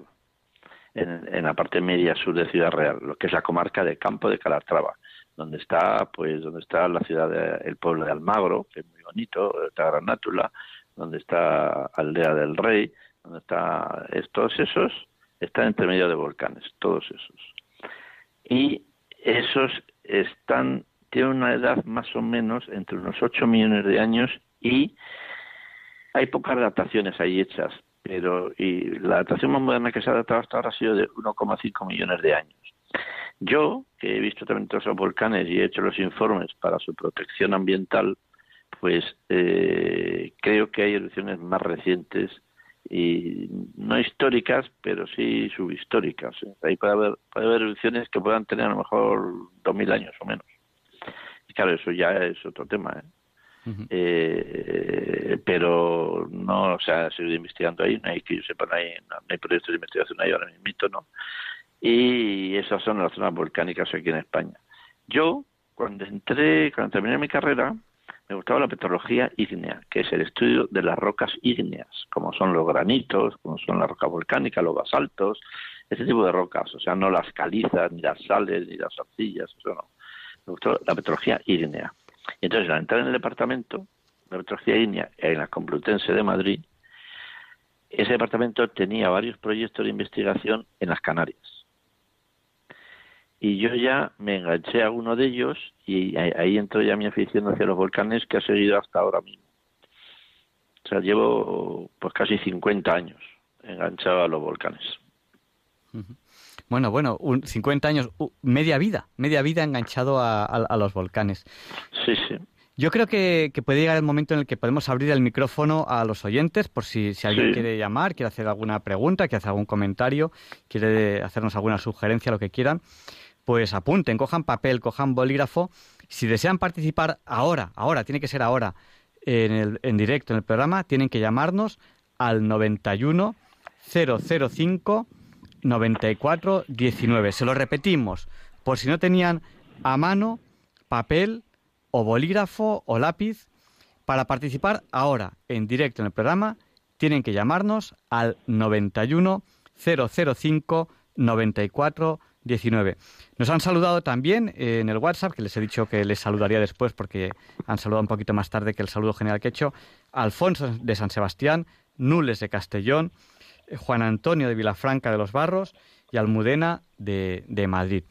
en, la parte media sur de Ciudad Real, lo que es la comarca de Campo de Calatrava, donde está, pues, donde está la ciudad, de, el pueblo de Almagro, que es muy bonito, está Granátula, donde está Aldea del Rey, donde está, todos esos están entre medio de volcanes, todos esos. Y esos están, tienen una edad más o menos entre unos 8 millones de años y hay pocas adaptaciones ahí hechas, pero y la adaptación más moderna que se ha adaptado hasta ahora ha sido de 1,5 millones de años. Yo, que he visto también todos los volcanes y he hecho los informes para su protección ambiental, pues eh, creo que hay erupciones más recientes y no históricas, pero sí subhistóricas. ¿eh? Ahí puede haber, puede haber erupciones que puedan tener a lo mejor 2.000 años o menos. Claro, eso ya es otro tema. ¿eh? eh, pero no se ha seguido investigando ahí, no hay que yo sepa, no hay, no, hay proyectos de investigación ahí ahora mismo, ¿no? Y esas son las zonas volcánicas aquí en España. Yo, cuando entré, cuando terminé mi carrera, me gustaba la petrología ígnea, que es el estudio de las rocas ígneas, como son los granitos, como son las rocas volcánicas, los basaltos, ese tipo de rocas, o sea, no las calizas, ni las sales, ni las arcillas, eso no. La petrología ígnea. Y entonces, al entrar en el departamento de metrología ígnea en la Complutense de Madrid, ese departamento tenía varios proyectos de investigación en las Canarias. Y yo ya me enganché a uno de ellos y ahí entró ya mi afición hacia los volcanes que ha seguido hasta ahora mismo. O sea, llevo pues casi 50 años enganchado a los volcanes. Bueno, bueno, un 50 años, media vida, media vida enganchado a, los volcanes. Sí, sí. Yo creo que, puede llegar el momento en el que podemos abrir el micrófono a los oyentes por si, alguien quiere llamar, quiere hacer alguna pregunta, quiere hacer algún comentario, quiere hacernos alguna sugerencia, lo que quieran. Pues apunten, cojan papel, cojan bolígrafo. Si desean participar ahora, ahora, tiene que ser ahora, en, el, en directo en el programa, tienen que llamarnos al 91 005 94 19. Se lo repetimos, por si no tenían a mano papel o bolígrafo o lápiz, para participar ahora en directo en el programa, tienen que llamarnos al 91 005 94 19. Nos han saludado también en el WhatsApp, que les he dicho que les saludaría después porque han saludado un poquito más tarde que el saludo general que he hecho, Alfonso de San Sebastián, Nules de Castellón, Juan Antonio de Vilafranca de los Barros y Almudena de, Madrid.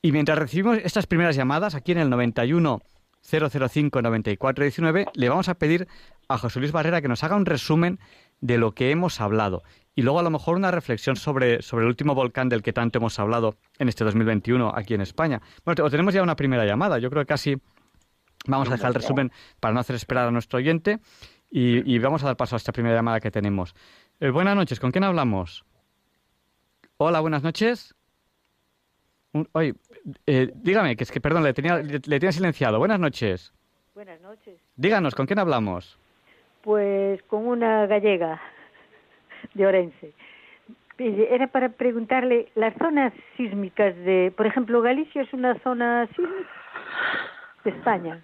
Y mientras recibimos estas primeras llamadas, aquí en el 91 005 94 19, le vamos a pedir a José Luis Barrera que nos haga un resumen de lo que hemos hablado y luego a lo mejor una reflexión sobre, sobre el último volcán del que tanto hemos hablado en este 2021 aquí en España. Bueno, tenemos ya una primera llamada. Yo creo que casi vamos a dejar el resumen para no hacer esperar a nuestro oyente y, vamos a dar paso a esta primera llamada que tenemos. Eh, buenas noches, ¿con quién hablamos? Hola, buenas noches. oye, eh, dígame, que es que, perdón, le tenía, le, tenía silenciado. Buenas noches. Buenas noches. Díganos, ¿con quién hablamos? Pues con una gallega de Orense. Era para preguntarle, las zonas sísmicas de, por ejemplo, Galicia es una zona sísmica de España.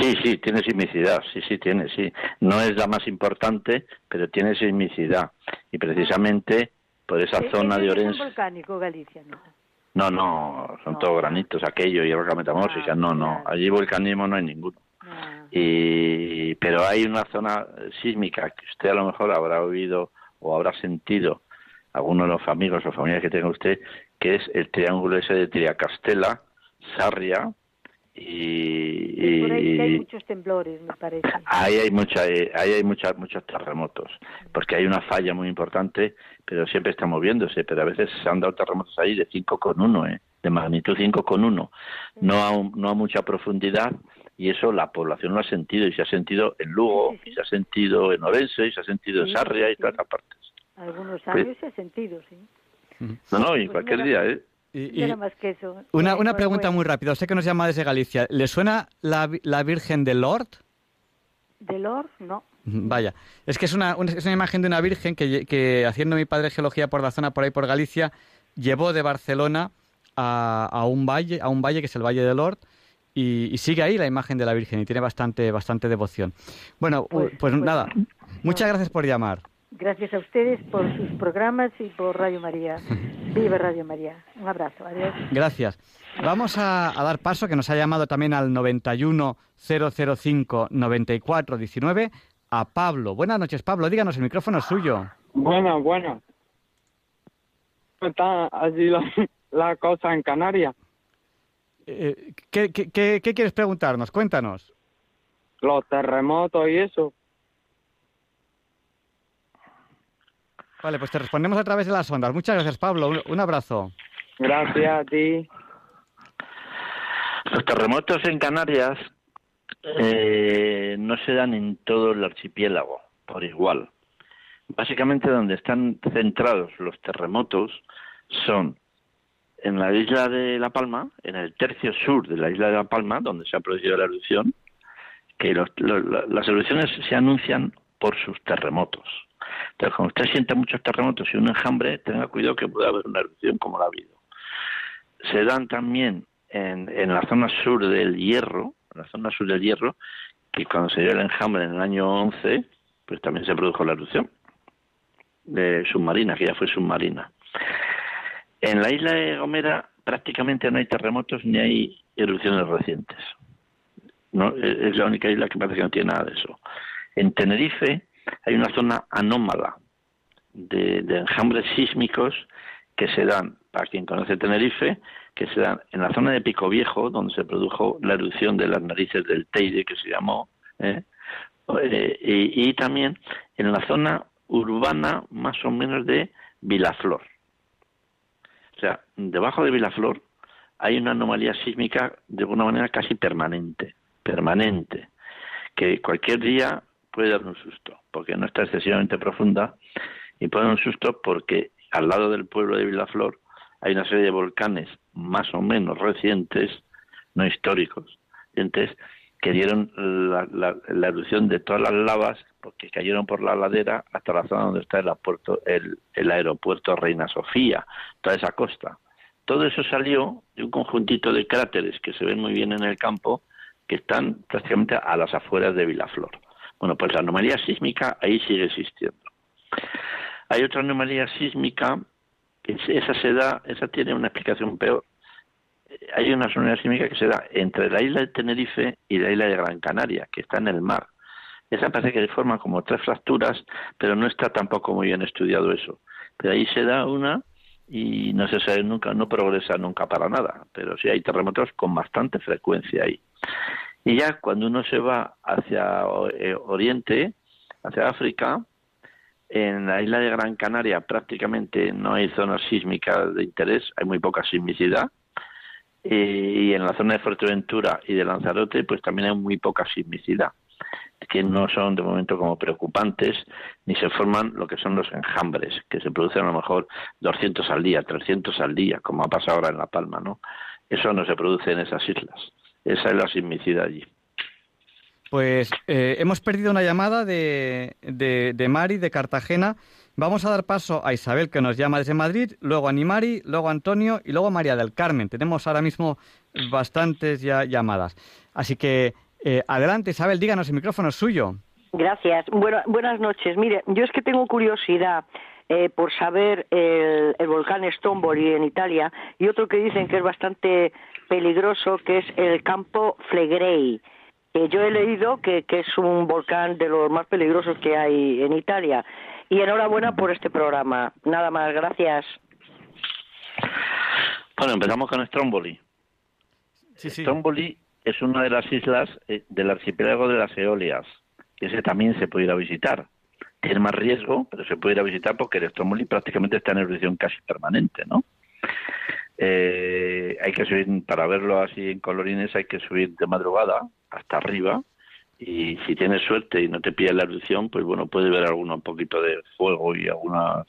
Sí, sí, tiene sismicidad, sí, sí, tiene, sí. No es la más importante, pero tiene sismicidad. Y precisamente por esa zona de Orense... ¿Es volcánico Galicia, no? No, no, son todos granitos, aquello y roca metamórfica, ah, no, no. Allí volcanismo no hay ninguno. Ah. Y, pero hay una zona sísmica que usted a lo mejor habrá oído o habrá sentido, algunos de los amigos o familiares que tenga usted, que es el triángulo ese de Triacastela, Sarria, y, por ahí hay muchos temblores, me parece. Ahí hay mucha, ahí hay muchas, muchos terremotos, porque hay una falla muy importante, pero siempre está moviéndose, pero a veces se han dado terremotos ahí de 5,1, ¿eh? de magnitud 5,1, no a, no a mucha profundidad, y eso la población lo ha sentido, y se ha sentido en Lugo, y se ha sentido en Orense, y se ha sentido en Sarria y todas otras partes. Algunos años pues se ha sentido, sí. No, no, y pues cualquier día, ¿eh? Una, una pregunta muy rápida. Usted que nos llama desde Galicia, ¿le suena la, la Virgen de Lord? ¿De Lord? No. Vaya, es que es una, es una imagen de una virgen que, que, haciendo mi padre geología por la zona por ahí por Galicia, llevó de Barcelona a, a un valle, a un valle que es el Valle de Lord, y, sigue ahí la imagen de la Virgen y tiene bastante, bastante devoción. Bueno, pues, pues, pues nada, muchas gracias por llamar. Gracias a ustedes por sus programas y por Radio María. (laughs) Vive Radio María. Un abrazo. Adiós. Gracias. Vamos a, dar paso, que nos ha llamado también al 910059419, a Pablo. Buenas noches, Pablo. Díganos, el micrófono es suyo. Bueno, bueno. ¿Cómo está allí la, cosa en Canarias? Eh, ¿qué, qué, qué, qué quieres preguntarnos? Cuéntanos. Los terremotos y eso. Vale, pues te respondemos a través de las ondas. Muchas gracias, Pablo. Un, abrazo. Gracias a ti. Los terremotos en Canarias eh, no se dan en todo el archipiélago por igual. Básicamente donde están centrados los terremotos son en la isla de La Palma, en el tercio sur de la isla de La Palma, donde se ha producido la erupción, que las erupciones se anuncian por sus terremotos. Entonces, cuando usted siente muchos terremotos y un enjambre, tenga cuidado que puede haber una erupción como la ha habido. Se dan también en, en la zona sur del Hierro, en la zona sur del Hierro, que cuando se dio el enjambre en el año 11, pues también se produjo la erupción de submarina, que ya fue submarina. En la isla de Gomera prácticamente no hay terremotos ni hay erupciones recientes. No, es la única isla que parece que no tiene nada de eso. En Tenerife hay una zona anómala de, enjambres sísmicos que se dan, para quien conoce Tenerife, que se dan en la zona de Pico Viejo, donde se produjo la erupción de las narices del Teide, que se llamó, ¿eh? Eh, y, también en la zona urbana más o menos de Vilaflor. O sea, debajo de Vilaflor hay una anomalía sísmica de alguna manera casi permanente, permanente, que cualquier día puede dar un susto, porque no está excesivamente profunda, y dar un susto porque al lado del pueblo de Vilaflor hay una serie de volcanes más o menos recientes, no históricos, entonces que dieron la, erupción de todas las lavas porque cayeron por la ladera hasta la zona donde está el, aeropuerto, el, aeropuerto Reina Sofía, toda esa costa. Todo eso salió de un conjuntito de cráteres que se ven muy bien en el campo, que están prácticamente a las afueras de Vilaflor. Bueno, pues la anomalía sísmica ahí sigue existiendo. Hay otra anomalía sísmica, que esa se da, esa tiene una explicación peor, hay una zona sísmica que se da entre la isla de Tenerife y la isla de Gran Canaria, que está en el mar. Esa parece que forma como tres fracturas, pero no está tampoco muy bien estudiado eso. Pero ahí se da una y no se sabe nunca, no progresa nunca para nada, pero sí hay terremotos con bastante frecuencia ahí. Y ya cuando uno se va hacia eh, Oriente, hacia África, en la isla de Gran Canaria prácticamente no hay zonas sísmicas de interés, hay muy poca sismicidad, y en la zona de Fuerteventura y de Lanzarote pues también hay muy poca sismicidad que no son de momento como preocupantes ni se forman lo que son los enjambres que se producen a lo mejor 200 al día 300 al día como ha pasado ahora en La Palma no eso no se produce en esas islas esa es la sismicidad allí pues eh, hemos perdido una llamada de, de, de Mari de Cartagena Vamos a dar paso a Isabel, que nos llama desde Madrid, luego a Nimari, luego a Antonio y luego a María del Carmen. Tenemos ahora mismo bastantes ya llamadas. Así que eh, adelante, Isabel, díganos, el micrófono es suyo. Gracias. Bueno, buenas noches. Mire, yo es que tengo curiosidad eh, por saber el, volcán Stromboli en Italia y otro que dicen que es bastante peligroso, que es el campo Flegrei. yo he leído que, que es un volcán de los más peligrosos que hay en Italia. Y enhorabuena por este programa. Nada más, gracias. Bueno, empezamos con Stromboli. Sí, Stromboli es una de las islas eh, del archipiélago de las Eolias. Ese también se puede ir a visitar. Tiene más riesgo, pero se puede ir a visitar porque el Stromboli prácticamente está en erupción casi permanente, ¿no? Eh, hay que subir, para verlo así en colorines, hay que subir de madrugada hasta arriba y si tienes suerte y no te pilla la erupción, pues bueno, puedes ver alguno un poquito de fuego y algunas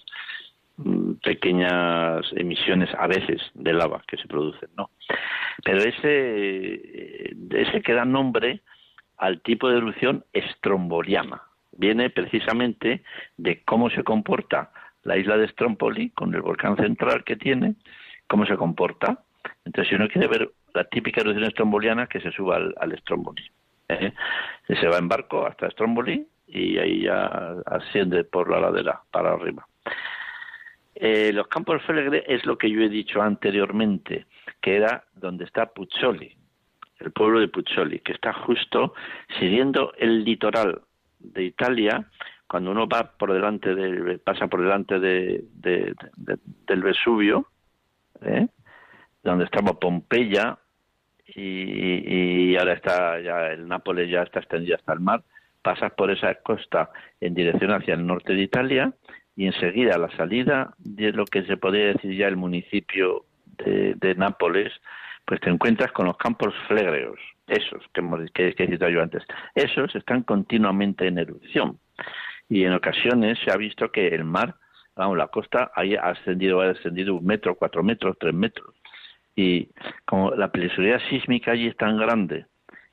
mm, pequeñas emisiones a veces de lava que se producen, ¿no? Pero ese, eh, ese que da nombre al tipo de erupción estromboliana. Viene precisamente de cómo se comporta la isla de Stromboli con el volcán central que tiene, cómo se comporta. Entonces, si uno quiere ver la típica erupción estromboliana, que se suba al, al Stromboli. ¿eh? se va en barco hasta Stromboli y ahí ya asciende por la ladera para arriba. Eh, los campos Felegre es lo que yo he dicho anteriormente, que era donde está Puzzoli, el pueblo de Puzzoli, que está justo siguiendo el litoral de Italia, cuando uno va por delante de, pasa por delante de, del Vesubio, ¿eh? donde estaba Pompeya, y, ahora está ya el Nápoles ya está extendido hasta el mar, pasas por esa costa en dirección hacia el norte de Italia y enseguida a la salida de lo que se podría decir ya el municipio de, Nápoles, pues te encuentras con los campos flegreos, esos que, que, que he citado yo antes. Esos están continuamente en erupción y en ocasiones se ha visto que el mar, vamos, la costa ha ascendido, ha ascendido un metro, cuatro metros, tres metros y como la peligrosidad sísmica allí es tan grande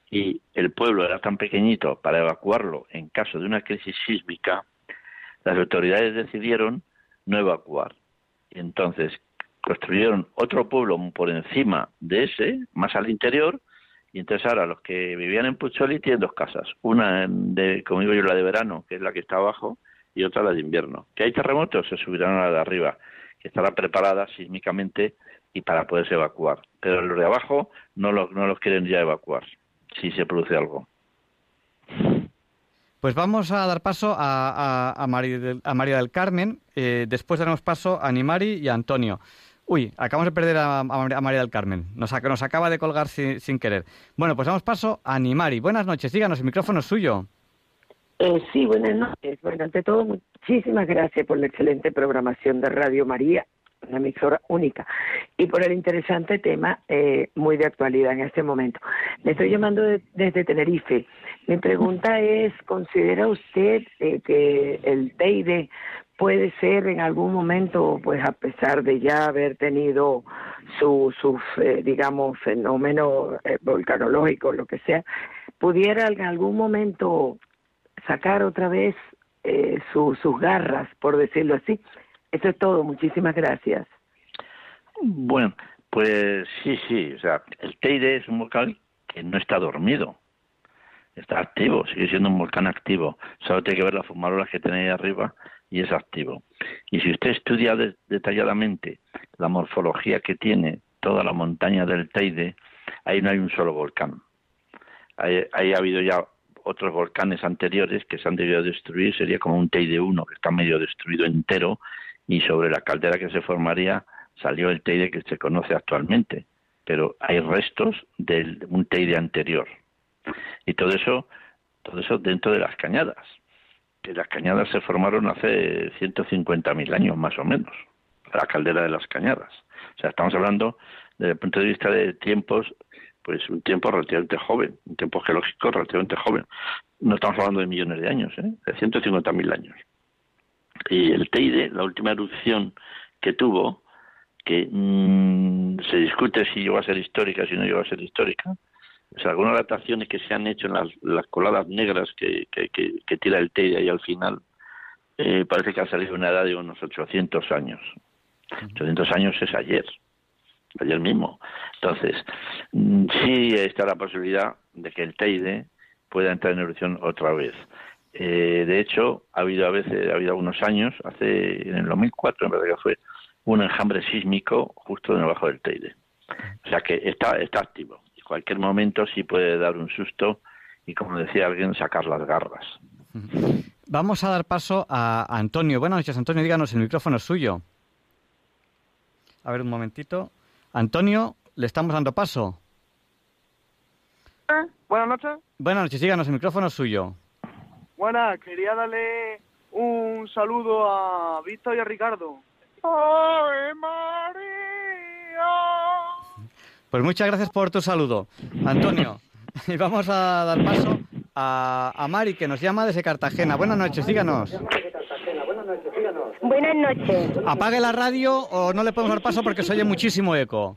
y el pueblo era tan pequeñito para evacuarlo en caso de una crisis sísmica, las autoridades decidieron no evacuar. Y entonces construyeron otro pueblo por encima de ese, más al interior, y entonces ahora los que vivían en Pucholi tienen dos casas, una de, como digo yo, la de verano, que es la que está abajo, y otra la de invierno. ¿Que hay terremotos? Se subirán a la de arriba, que estará preparada sísmicamente y para poderse evacuar. Pero los de abajo no los, no los quieren ya evacuar, si se produce algo. Pues vamos a dar paso a, a, María, del, a María, del, Carmen, eh, después daremos paso a Nimari y a Antonio. Uy, acabamos de perder a, María del Carmen, nos, nos acaba de colgar sin, sin, querer. Bueno, pues damos paso a Nimari. Buenas noches, díganos, el micrófono es suyo. Eh, sí, buenas noches. Bueno, ante todo, muchísimas gracias por la excelente programación de Radio María una emisora única, y por el interesante tema eh, muy de actualidad en este momento. Le estoy llamando desde Tenerife. Mi pregunta es, ¿considera usted eh, que el Teide puede ser en algún momento, pues a pesar de ya haber tenido su, su eh, digamos, fenómeno volcanológico, lo que sea, pudiera en algún momento sacar otra vez eh, sus garras, por decirlo así. Eso es todo. Muchísimas gracias. Bueno, pues sí, sí. O sea, el Teide es un volcán que no está dormido. Está activo, sigue siendo un volcán activo. Solo tiene que ver las fumarolas que tiene ahí arriba y es activo. Y si usted estudia detalladamente la morfología que tiene toda la montaña del Teide, ahí no hay un solo volcán. Ahí, ahí ha habido ya otros volcanes anteriores que se han debido destruir, sería como un Teide 1 que está medio destruido entero y sobre la caldera que se formaría salió el Teide que se conoce actualmente. Pero hay restos de un Teide anterior. Y todo eso, todo eso dentro de las cañadas. Que las cañadas se formaron hace 150.000 años más o menos, la caldera de las cañadas. O sea, estamos hablando desde el punto de vista de tiempos, pues un tiempo relativamente joven, un tiempo geológico relativamente joven. No estamos hablando de millones de años, ¿eh? de 150.000 años. Y el Teide, la última erupción que tuvo, que mm, se discute si llegó a ser histórica, si no llegó a ser histórica, algunas adaptaciones que se han hecho en las, coladas negras que, que, tira el Teide ahí al final, eh, parece que ha salido una edad de unos 800 años. 800 años es ayer, ayer mismo. Entonces, mm, sí está la posibilidad de que el Teide pueda entrar en erupción otra vez. Eh, de hecho, ha habido a veces, ha habido algunos años, hace en el 2004 en verdad que fue un enjambre sísmico justo debajo del Teide. O sea que está, está activo cualquier momento sí puede dar un susto y, como decía alguien, sacar las garras. Vamos a dar paso a Antonio. Buenas noches, Antonio. Díganos, el micrófono es suyo. A ver, un momentito. Antonio, le estamos dando paso. ¿Eh? Buenas noches. Buenas noches, díganos, el micrófono es suyo. Buenas, quería darle un saludo a Víctor y a Ricardo. ¡Ay, María! Pues muchas gracias por tu saludo, Antonio. (laughs) Y vamos a dar paso a, Mari, que nos llama desde Cartagena. Buenas noches, díganos. Buenas noches. Apague la radio o no le podemos dar paso porque se oye muchísimo eco.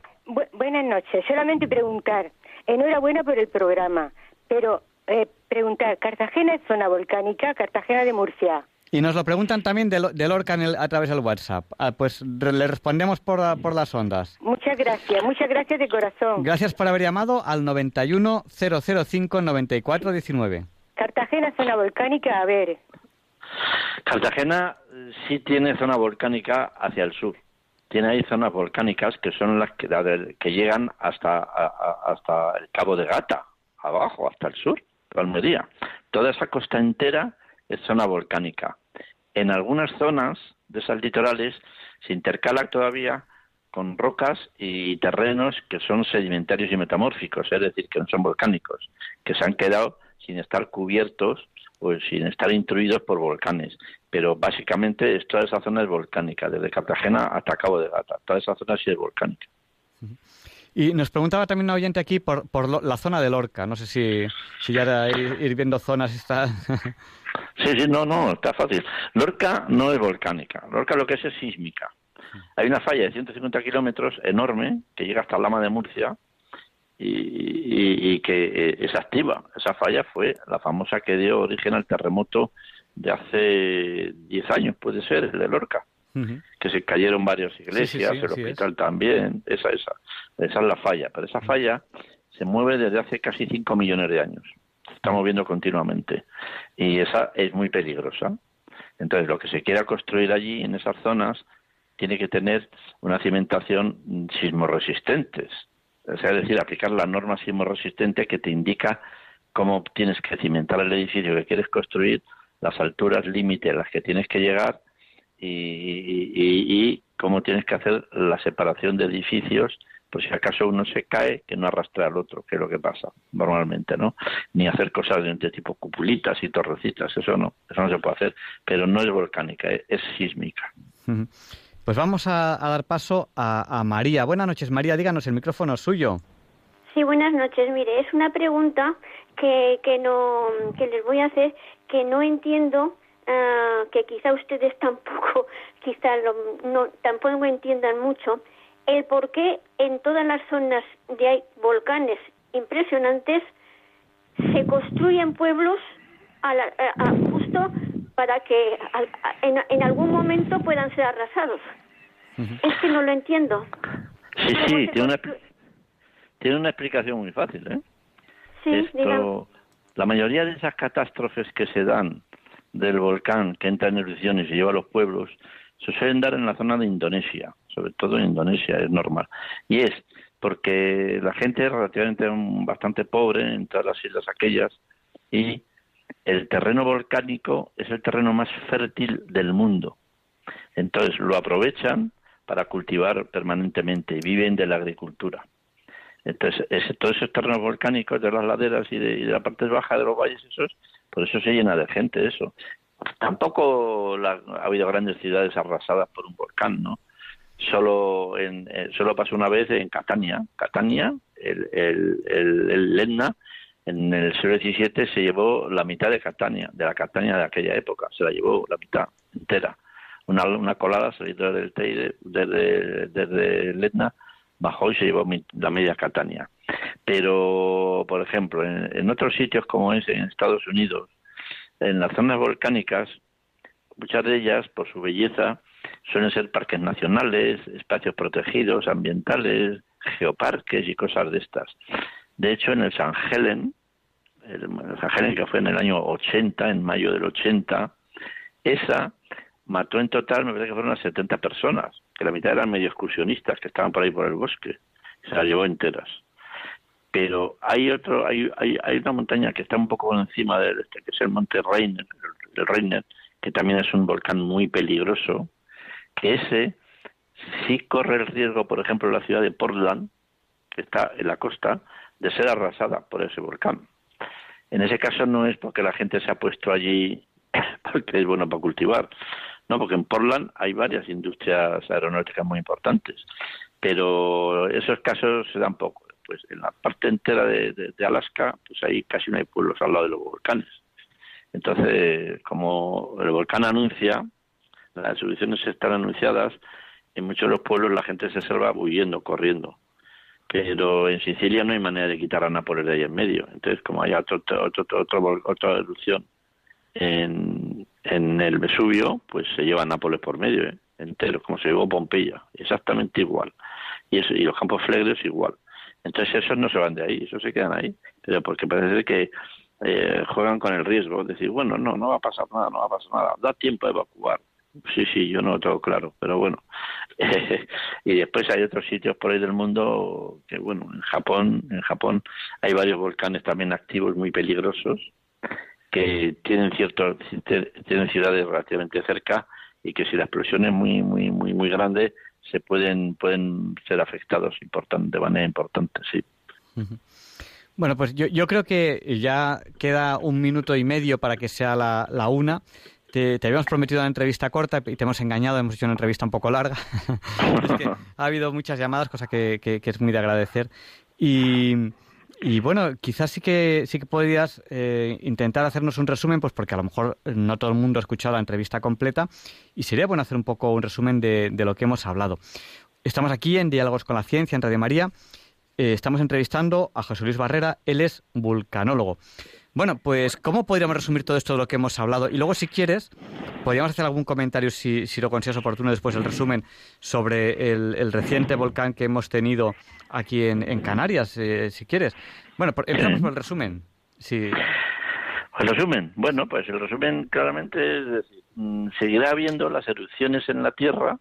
buenas noches. Solamente preguntar. Enhorabuena por el programa. Pero eh, preguntar, ¿Cartagena es zona volcánica? ¿Cartagena de Murcia? Y nos lo preguntan también de, Lorca a través del WhatsApp. Ah, pues le respondemos por, por las ondas. Muchas gracias, muchas gracias de corazón. Gracias por haber llamado al 91 005 94 19. Cartagena, zona volcánica, a ver. Cartagena sí tiene zona volcánica hacia el sur. Tiene ahí zonas volcánicas que son las que, llegan hasta, hasta el Cabo de Gata, abajo, hasta el sur, Almería. Toda esa costa entera es zona volcánica. En algunas zonas de esas litorales se intercala todavía con rocas y terrenos que son sedimentarios y metamórficos, es decir, que no son volcánicos, que se han quedado sin estar cubiertos o sin estar intruidos por volcanes. Pero básicamente toda esa zona es volcánica, desde Cartagena hasta Cabo de Gata. Toda esa zona sí es volcánica. Y nos preguntaba también una oyente aquí por, por la zona de Lorca. No sé si, si ya ir, ir viendo zonas está... (laughs) Sí, sí, no, no, está fácil. Lorca no es volcánica. Lorca lo que es es sísmica. Hay una falla de 150 kilómetros enorme que llega hasta Lama de Murcia y, que eh, es activa. Esa falla fue la famosa que dio origen al terremoto de hace 10 años, puede ser, el de Lorca. Que se cayeron varias iglesias, el hospital también. Esa, esa, esa es la falla. Pero esa falla se mueve desde hace casi 5 millones de años estamos viendo continuamente. Y esa es muy peligrosa. Entonces, lo que se quiera construir allí, en esas zonas, tiene que tener una cimentación sismoresistentes. O sea, es decir, aplicar la norma sismoresistente que te indica cómo tienes que cimentar el edificio que quieres construir, las alturas límite a las que tienes que llegar y, y cómo tienes que hacer la separación de edificios pues si acaso uno se cae, que no arrastre al otro, que es lo que pasa normalmente, ¿no? Ni hacer cosas de tipo cupulitas y torrecitas, eso no, eso no se puede hacer, pero no es volcánica, es, sísmica. Pues vamos a, dar paso a, María. Buenas noches, María, díganos, el micrófono es suyo. Sí, buenas noches. Mire, es una pregunta que, que, no, que les voy a hacer que no entiendo ah, que quizá ustedes (laughs) tampoco, quizá no, tampoco entiendan mucho, el por qué en todas las zonas de hay volcanes impresionantes se construyen pueblos a la- a- a- justo para que en, en algún momento puedan ser arrasados. Es que no lo entiendo. Sí, sí, tiene una, tiene una explicación muy fácil, ¿eh? Sí. Esto, la mayoría de esas catástrofes que se dan del volcán que entra en erupción y se lleva a los pueblos, se suelen dar en la zona de Indonesia, sobre todo en Indonesia, es normal. Y es porque la gente es relativamente bastante pobre en todas las islas aquellas y el terreno volcánico es el terreno más fértil del mundo. Entonces lo aprovechan para cultivar permanentemente y viven de la agricultura. Entonces, ese- todos esos terrenos volcánicos de las laderas y de, y de la parte baja de los valles, esos, por eso se llena de gente eso. Tampoco la- ha habido grandes ciudades arrasadas por un volcán, ¿no? Solo en, eh, solo pasó una vez en Catania. Catania, el, el, el, Etna, en el siglo XVII se llevó la mitad de Catania, de la Catania de aquella época, se la llevó la mitad entera. Una, una colada salió del Teide, desde, desde Etna, bajó y se llevó la media Catania. Pero, por ejemplo, en, en otros sitios como es en Estados Unidos, en las zonas volcánicas, muchas de ellas, por su belleza, suelen ser parques nacionales, espacios protegidos, ambientales, geoparques y cosas de estas. De hecho, en el San Helen, el, el San Helen que fue en el año 80, en mayo del 80, esa mató en total, me parece que fueron unas 70 personas, que la mitad eran medio excursionistas que estaban por ahí por el bosque. Se las llevó enteras. Pero hay otro, hay, hay, hay una montaña que está un poco encima del este, que es el monte Reiner, el, el Reiner, que también es un volcán muy peligroso, que ese sí corre el riesgo, por ejemplo, la ciudad de Portland, que está en la costa, de ser arrasada por ese volcán. En ese caso no es porque la gente se ha puesto allí (coughs) porque es bueno para cultivar, no, porque en Portland hay varias industrias aeronáuticas muy importantes, pero esos casos se dan poco. Pues en la parte entera de, Alaska, pues ahí casi no hay pueblos al lado de los volcanes. Entonces, como el volcán anuncia, las erupciones están anunciadas, en muchos de los pueblos la gente se salva huyendo, corriendo. Pero en Sicilia no hay manera de quitar a Nápoles de ahí en medio. Entonces, como hay vol- otra erupción en, en el Vesubio, pues se lleva Nápoles por medio, ¿eh? entero, como se llevó Pompeya, exactamente igual. Y, eso, y los campos flegres igual. Entonces esos no se van de ahí, esos se quedan ahí, pero porque parece que eh, juegan con el riesgo, decir, bueno, no, no va a pasar nada, no va a pasar nada, da tiempo a evacuar. Sí, sí, yo no lo tengo claro, pero bueno. (laughs) y después hay otros sitios por ahí del mundo que, bueno, en Japón, en Japón hay varios volcanes también activos muy peligrosos que tienen ciertos tienen ciudades relativamente cerca y que si la explosión es muy muy muy muy grande se pueden pueden ser afectados de manera importante, sí. Bueno, pues yo, yo creo que ya queda un minuto y medio para que sea la, la una. Te, habíamos prometido una entrevista corta y te hemos engañado, hemos hecho una entrevista un poco larga. (laughs) ha habido muchas llamadas, cosa que- que es muy de agradecer. Y, y bueno, quizás sí que sí que podrías eh, intentar hacernos un resumen, pues porque a lo mejor no todo el mundo ha escuchado la entrevista completa y sería bueno hacer un poco un resumen de, de lo que hemos hablado. Estamos aquí en Diálogos con la Ciencia, en Radio María. Eh, estamos entrevistando a José Luis Barrera, él es vulcanólogo. Bueno, pues, ¿cómo podríamos resumir todo esto de lo que hemos hablado? Y luego, si quieres, podríamos hacer algún comentario, si, si lo consideras oportuno, después el resumen sobre el, reciente volcán que hemos tenido aquí en, en Canarias, eh, si quieres. Bueno, por- empezamos por el resumen. Sí. El resumen, bueno, pues el resumen claramente es decir, mm, seguirá habiendo las erupciones en la Tierra,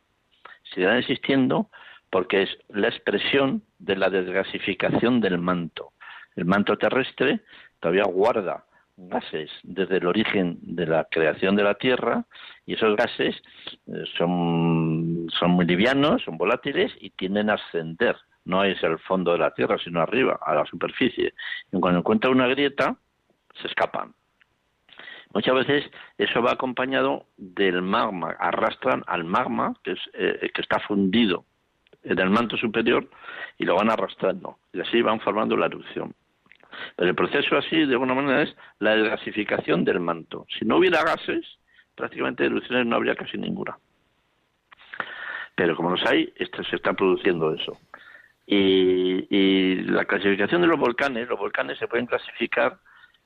seguirán existiendo, porque es la expresión de la desgasificación del manto. El manto terrestre todavía guarda gases desde el origen de la creación de la Tierra y esos gases eh, son, son muy livianos, son volátiles y tienden a ascender. No es el fondo de la Tierra, sino arriba, a la superficie. Y cuando encuentra una grieta, se escapan. Muchas veces eso va acompañado del magma, arrastran al magma que, es, eh, que está fundido en el manto superior y lo van arrastrando y así van formando la erupción. Pero el proceso así, de alguna manera, es la desgasificación del manto. Si no hubiera gases, prácticamente erupciones no habría casi ninguna. Pero como los hay, esto, se está produciendo eso. Y, y la clasificación de los volcanes, los volcanes se pueden clasificar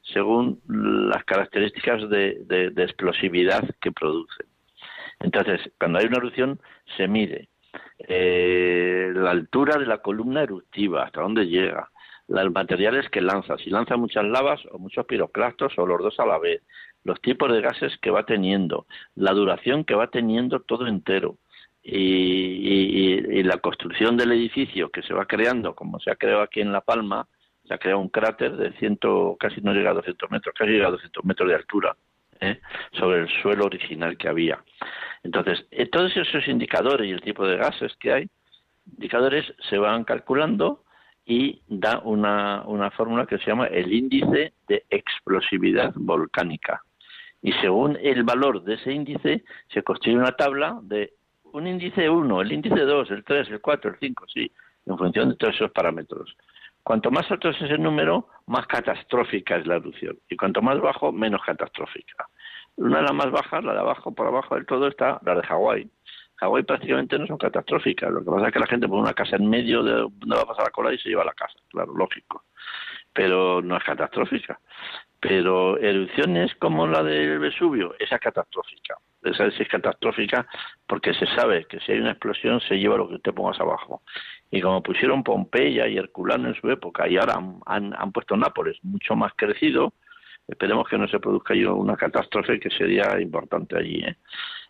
según las características de, explosividad que producen. Entonces, cuando hay una erupción, se mide eh, la altura de la columna eruptiva, hasta dónde llega, los materiales que lanza, si lanza muchas lavas o muchos piroclastos o los dos a la vez, los tipos de gases que va teniendo, la duración que va teniendo todo entero, y, la construcción del edificio que se va creando, como se ha creado aquí en La Palma, se ha creado un cráter de ciento, casi no llega a 200 metros, casi llega a 200 metros de altura, ¿eh? sobre el suelo original que había. Entonces, eh, todos esos indicadores y el tipo de gases que hay, indicadores se van calculando y da una, una fórmula que se llama el índice de explosividad volcánica. Y según el valor de ese índice, se construye una tabla de un índice 1, el índice 2, el 3, el 4, el 5, sí, en función de todos esos parámetros. Cuanto más alto es ese número, más catastrófica es la erupción. Y cuanto más bajo, menos catastrófica. Una de las más bajas, la de abajo, por abajo del todo, está la de Hawái. Hawái prácticamente no son catastróficas. Lo que pasa es que la gente pone una casa en medio de donde va a pasar la cola y se lleva la casa. Claro, lógico. Pero no es catastrófica. Pero erupciones como la del Vesubio, esa es catastrófica. Esa es catastrófica porque se sabe que si hay una explosión se lleva lo que te pongas abajo. Y como pusieron Pompeya y Herculano en su época y ahora han, puesto Nápoles mucho más crecido, esperemos que no se produzca una catástrofe que sería importante allí. ¿eh?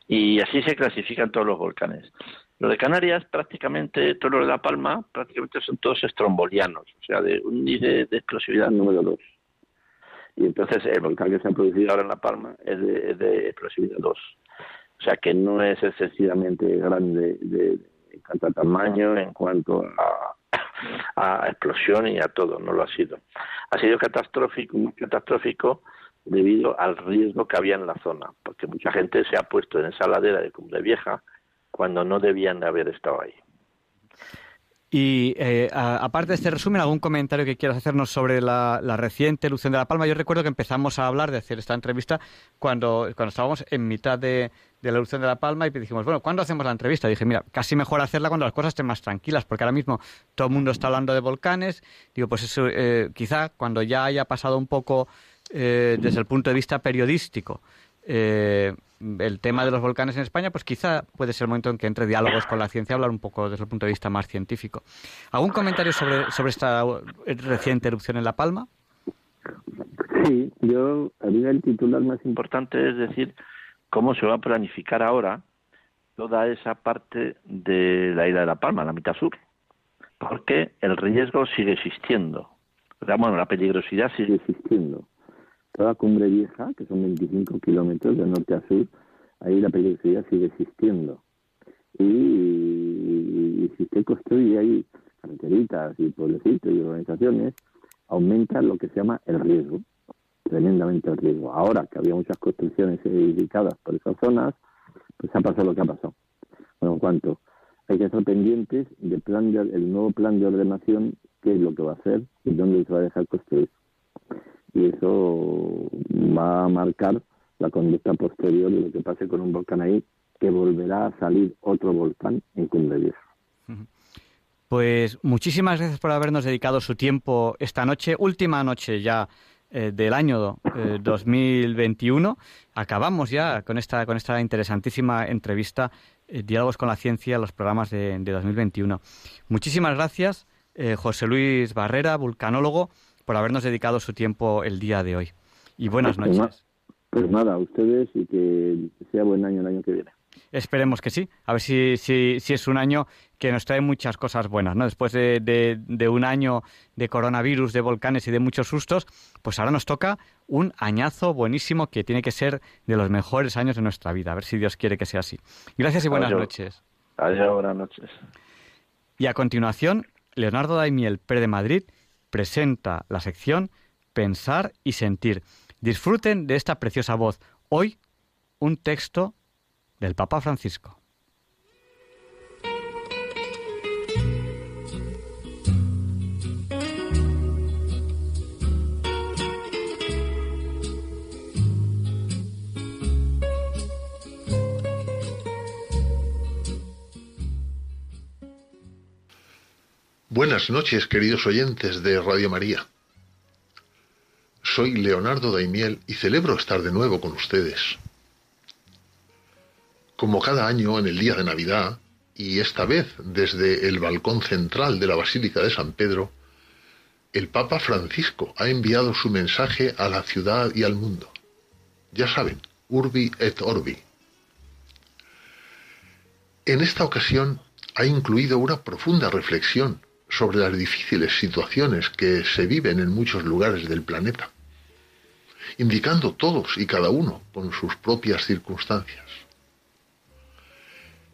Y así se clasifican todos los volcanes. Lo de Canarias, prácticamente, todo lo de La Palma, prácticamente son todos estrombolianos, o sea, de un índice de explosividad número 2. Y entonces el volcán que se ha producido ahora en La Palma es de, explosividad 2. O sea que no es excesivamente grande de, en cuanto a tamaño, en cuanto a, a explosión y a todo, no lo ha sido. Ha sido catastrófico, muy catastrófico debido al riesgo que había en la zona, porque mucha gente se ha puesto en esa ladera de Cumbre Vieja cuando no debían de haber estado ahí. Y eh, aparte de este resumen, ¿algún comentario que quieras hacernos sobre la, reciente erupción de La Palma? Yo recuerdo que empezamos a hablar de hacer esta entrevista cuando, cuando estábamos en mitad de, la erupción de La Palma y dijimos, bueno, ¿cuándo hacemos la entrevista? dije, mira, casi mejor hacerla cuando las cosas estén más tranquilas, porque ahora mismo todo el mundo está hablando de volcanes. Digo, pues eso, eh, quizá cuando ya haya pasado un poco eh, desde el punto de vista periodístico eh, el tema de los volcanes en España, pues quizá puede ser el momento en que entre diálogos con la ciencia, hablar un poco desde el punto de vista más científico. ¿Algún comentario sobre, sobre esta reciente erupción en La Palma? Sí, yo, a mí el titular más importante es decir cómo se va a planificar ahora toda esa parte de la isla de La Palma, la mitad sur, porque el riesgo sigue existiendo. Bueno, la peligrosidad sigue existiendo toda Cumbre Vieja, que son 25 kilómetros de norte a sur, ahí la peligrosidad sigue existiendo. Y, si usted construye ahí carreteritas y pueblecitos y organizaciones, aumenta lo que se llama el riesgo, tremendamente el riesgo. Ahora que había muchas construcciones edificadas por esas zonas, pues ha pasado lo que ha pasado. Bueno, en cuanto hay que estar pendientes del plan de, nuevo plan de ordenación, qué es lo que va a hacer y dónde se va a dejar construir y eso va a marcar la conducta posterior de lo que pase con un volcán ahí, que volverá a salir otro volcán en Cumbre Vieja. Pues muchísimas gracias por habernos dedicado su tiempo esta noche, última noche ya eh, del año 2021. Eh, (laughs) Acabamos ya con esta, con esta interesantísima entrevista, eh, Diálogos con la Ciencia, los programas de, de 2021. Muchísimas gracias, José Luis Barrera, vulcanólogo por habernos dedicado su tiempo el día de hoy. Y buenas pues noches. Pues nada, a ustedes y que sea buen año el año que viene. Esperemos que sí. A ver si, si, si es un año que nos trae muchas cosas buenas, ¿no? Después de, de, un año de coronavirus, de volcanes y de muchos sustos, pues ahora nos toca un añazo buenísimo que tiene que ser de los mejores años de nuestra vida. A ver si Dios quiere que sea así. Gracias y buenas noches. Adiós, buenas noches. Y a continuación, Leonardo Daimiel, Pérez de Madrid, presenta la sección Pensar y Sentir. Disfruten de esta preciosa voz. Hoy, un texto del Papa Francisco. Buenas noches, queridos oyentes de Radio María. Soy Leonardo Daimiel y celebro estar de nuevo con ustedes. Como cada año en el día de Navidad, y esta vez desde el balcón central de la Basílica de San Pedro, el Papa Francisco ha enviado su mensaje a la ciudad y al mundo. Ya saben, urbi et orbi. En esta ocasión ha incluido una profunda reflexión sobre las difíciles situaciones que se viven en muchos lugares del planeta, indicando todos y cada uno con sus propias circunstancias.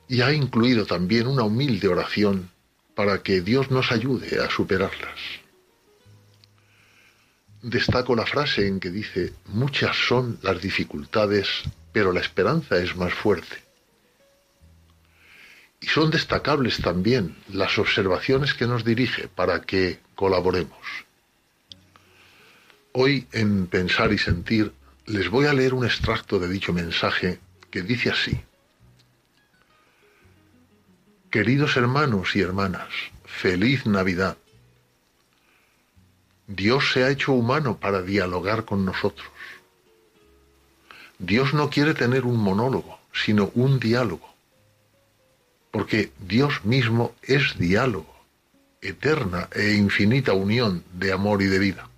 Y ha incluido también una humilde oración para que Dios nos ayude a superarlas. Destaco la frase en que dice, muchas son las dificultades, pero la esperanza es más fuerte. Y son destacables también las observaciones que nos dirige para que colaboremos. Hoy en Pensar y Sentir les voy a leer un extracto de dicho mensaje que dice así. Queridos hermanos y hermanas, feliz Navidad. Dios se ha hecho humano para dialogar con nosotros. Dios no quiere tener un monólogo, sino un diálogo porque Dios mismo es diálogo, eterna e infinita unión de amor y de vida.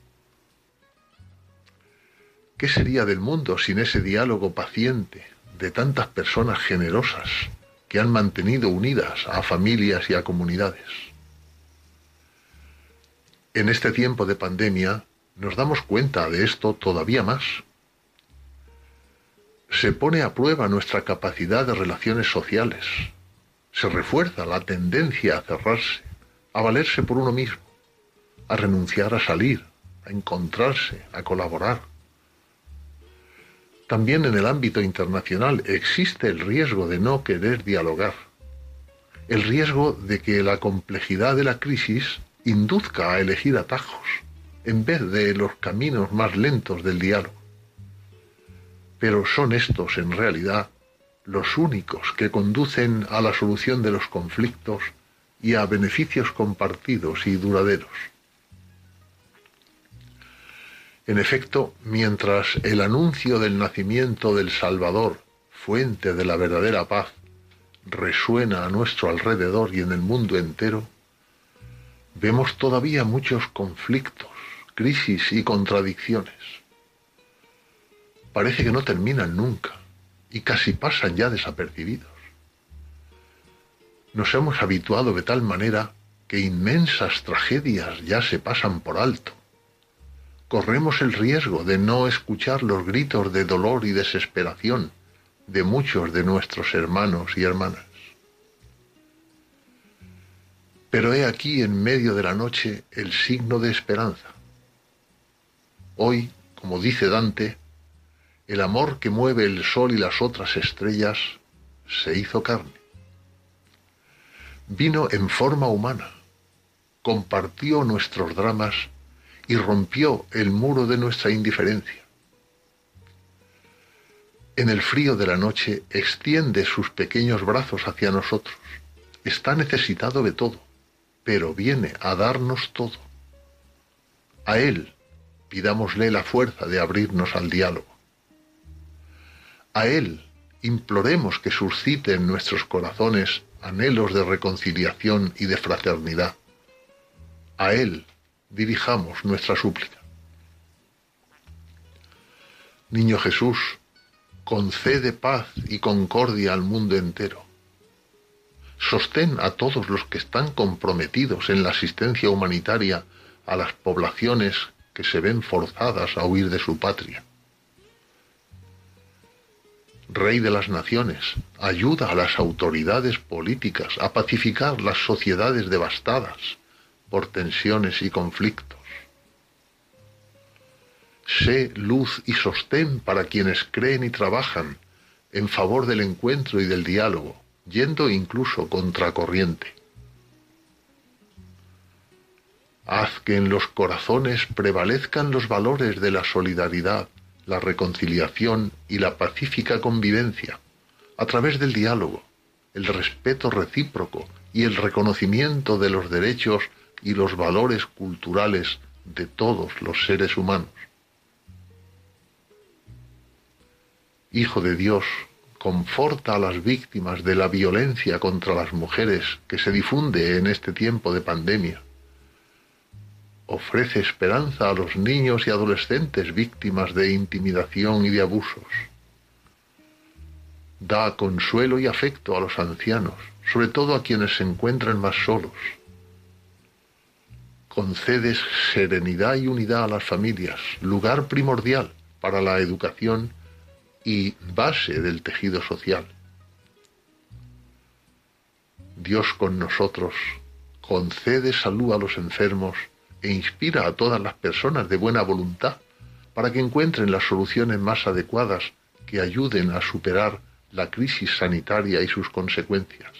¿Qué sería del mundo sin ese diálogo paciente de tantas personas generosas que han mantenido unidas a familias y a comunidades? En este tiempo de pandemia nos damos cuenta de esto todavía más. Se pone a prueba nuestra capacidad de relaciones sociales, se refuerza la tendencia a cerrarse, a valerse por uno mismo, a renunciar a salir, a encontrarse, a colaborar. También en el ámbito internacional existe el riesgo de no querer dialogar, el riesgo de que la complejidad de la crisis induzca a elegir atajos en vez de los caminos más lentos del diálogo. Pero son estos, en realidad, los únicos que conducen a la solución de los conflictos y a beneficios compartidos y duraderos. En efecto, mientras el anuncio del nacimiento del Salvador, fuente de la verdadera paz, resuena a nuestro alrededor y en el mundo entero, vemos todavía muchos conflictos, crisis y contradicciones. Parece que no terminan nunca y casi pasan ya desapercibidos. Nos hemos habituado de tal manera que inmensas tragedias ya se pasan por alto. Corremos el riesgo de no escuchar los gritos de dolor y desesperación de muchos de nuestros hermanos y hermanas. Pero he aquí en medio de la noche el signo de esperanza. Hoy, como dice Dante, el amor que mueve el sol y las otras estrellas se hizo carne. Vino en forma humana, compartió nuestros dramas y rompió el muro de nuestra indiferencia. En el frío de la noche extiende sus pequeños brazos hacia nosotros. Está necesitado de todo, pero viene a darnos todo. A Él pidámosle la fuerza de abrirnos al diálogo. A Él imploremos que suscite en nuestros corazones anhelos de reconciliación y de fraternidad. A Él dirijamos nuestra súplica. Niño Jesús, concede paz y concordia al mundo entero. Sostén a todos los que están comprometidos en la asistencia humanitaria a las poblaciones que se ven forzadas a huir de su patria. Rey de las naciones, ayuda a las autoridades políticas a pacificar las sociedades devastadas por tensiones y conflictos. Sé luz y sostén para quienes creen y trabajan en favor del encuentro y del diálogo, yendo incluso contracorriente. Haz que en los corazones prevalezcan los valores de la solidaridad, la reconciliación y la pacífica convivencia, a través del diálogo, el respeto recíproco y el reconocimiento de los derechos y los valores culturales de todos los seres humanos. Hijo de Dios, conforta a las víctimas de la violencia contra las mujeres que se difunde en este tiempo de pandemia Ofrece esperanza a los niños y adolescentes víctimas de intimidación y de abusos. Da consuelo y afecto a los ancianos, sobre todo a quienes se encuentran más solos. Concedes serenidad y unidad a las familias, lugar primordial para la educación y base del tejido social. Dios con nosotros concede salud a los enfermos e inspira a todas las personas de buena voluntad para que encuentren las soluciones más adecuadas que ayuden a superar la crisis sanitaria y sus consecuencias.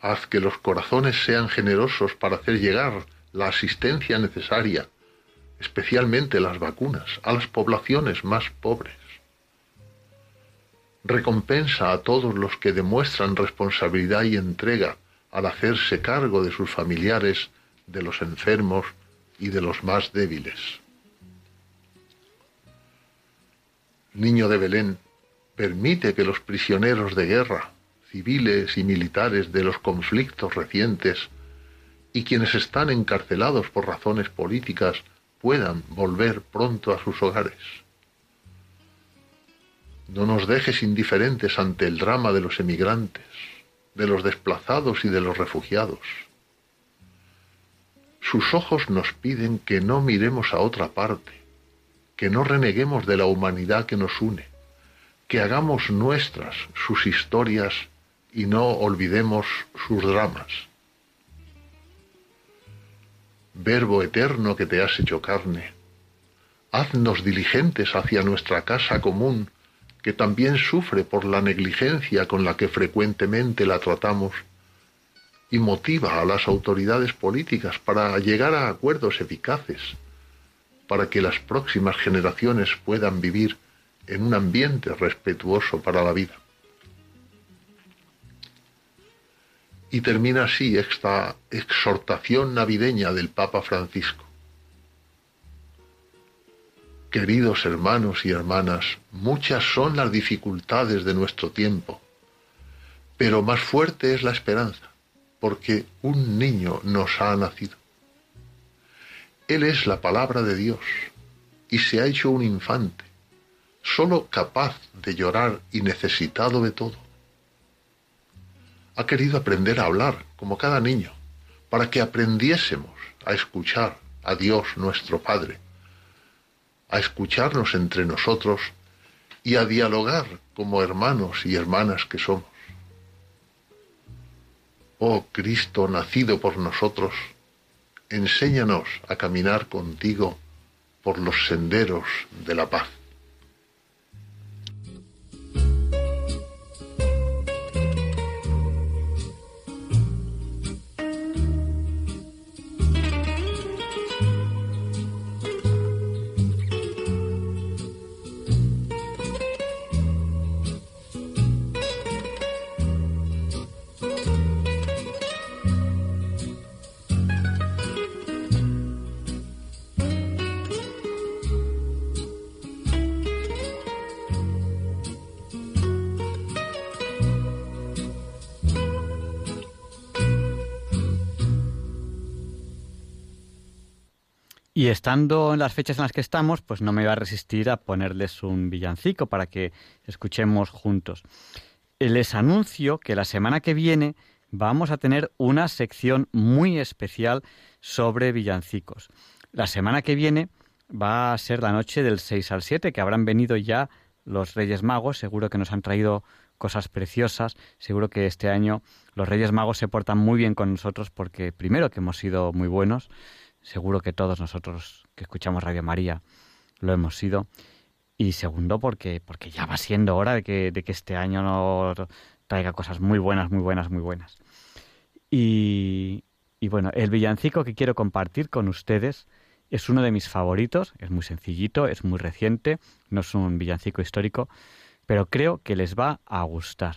Haz que los corazones sean generosos para hacer llegar la asistencia necesaria especialmente las vacunas, a las poblaciones más pobres. Recompensa a todos los que demuestran responsabilidad y entrega al hacerse cargo de sus familiares, de los enfermos y de los más débiles. Niño de Belén, permite que los prisioneros de guerra, civiles y militares de los conflictos recientes, y quienes están encarcelados por razones políticas puedan volver pronto a sus hogares. No nos dejes indiferentes ante el drama de los emigrantes, de los desplazados y de los refugiados. Sus ojos nos piden que no miremos a otra parte, que no reneguemos de la humanidad que nos une, que hagamos nuestras sus historias y no olvidemos sus dramas. Verbo eterno que te has hecho carne, haznos diligentes hacia nuestra casa común, que también sufre por la negligencia con la que frecuentemente la tratamos, y motiva a las autoridades políticas para llegar a acuerdos eficaces, para que las próximas generaciones puedan vivir en un ambiente respetuoso para la vida. Y termina así esta exhortación navideña del Papa Francisco. Queridos hermanos y hermanas, muchas son las dificultades de nuestro tiempo, pero más fuerte es la esperanza, porque un niño nos ha nacido. Él es la palabra de Dios y se ha hecho un infante, solo capaz de llorar y necesitado de todo ha querido aprender a hablar, como cada niño, para que aprendiésemos a escuchar a Dios nuestro Padre, a escucharnos entre nosotros y a dialogar como hermanos y hermanas que somos. Oh Cristo nacido por nosotros, enséñanos a caminar contigo por los senderos de la paz. Y estando en las fechas en las que estamos, pues no me iba a resistir a ponerles un villancico para que escuchemos juntos. Les anuncio que la semana que viene vamos a tener una sección muy especial sobre villancicos. La semana que viene va a ser la noche del 6 al 7, que habrán venido ya los Reyes Magos, seguro que nos han traído cosas preciosas, seguro que este año los Reyes Magos se portan muy bien con nosotros porque primero que hemos sido muy buenos, seguro que todos nosotros que escuchamos Radio María lo hemos sido. Y segundo, porque, porque ya va siendo hora de que, de que este año nos traiga cosas muy buenas, muy buenas, muy buenas. Y, y bueno, el villancico que quiero compartir con ustedes es uno de mis favoritos, es muy sencillito, es muy reciente, no es un villancico histórico, pero creo que les va a gustar.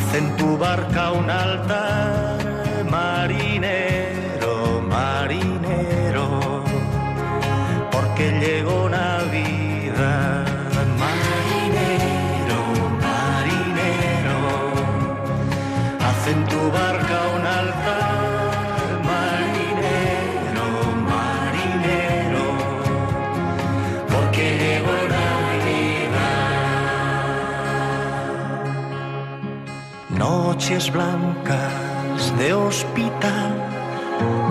Haz en tu barca un altar, marinero, Noches blancas de hospital,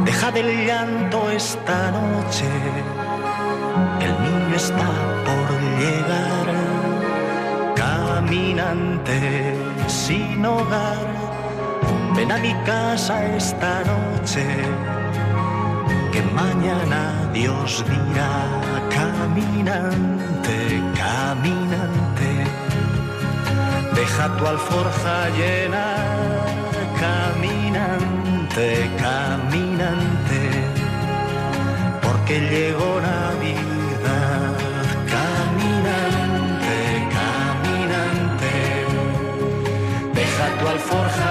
deja del llanto esta noche, el niño está por llegar, caminante sin hogar, ven a mi casa esta noche, que mañana Dios dirá, caminante, caminante, deja tu alforja llena, caminante, caminante, porque llegó Navidad, caminante, caminante, deja tu alforja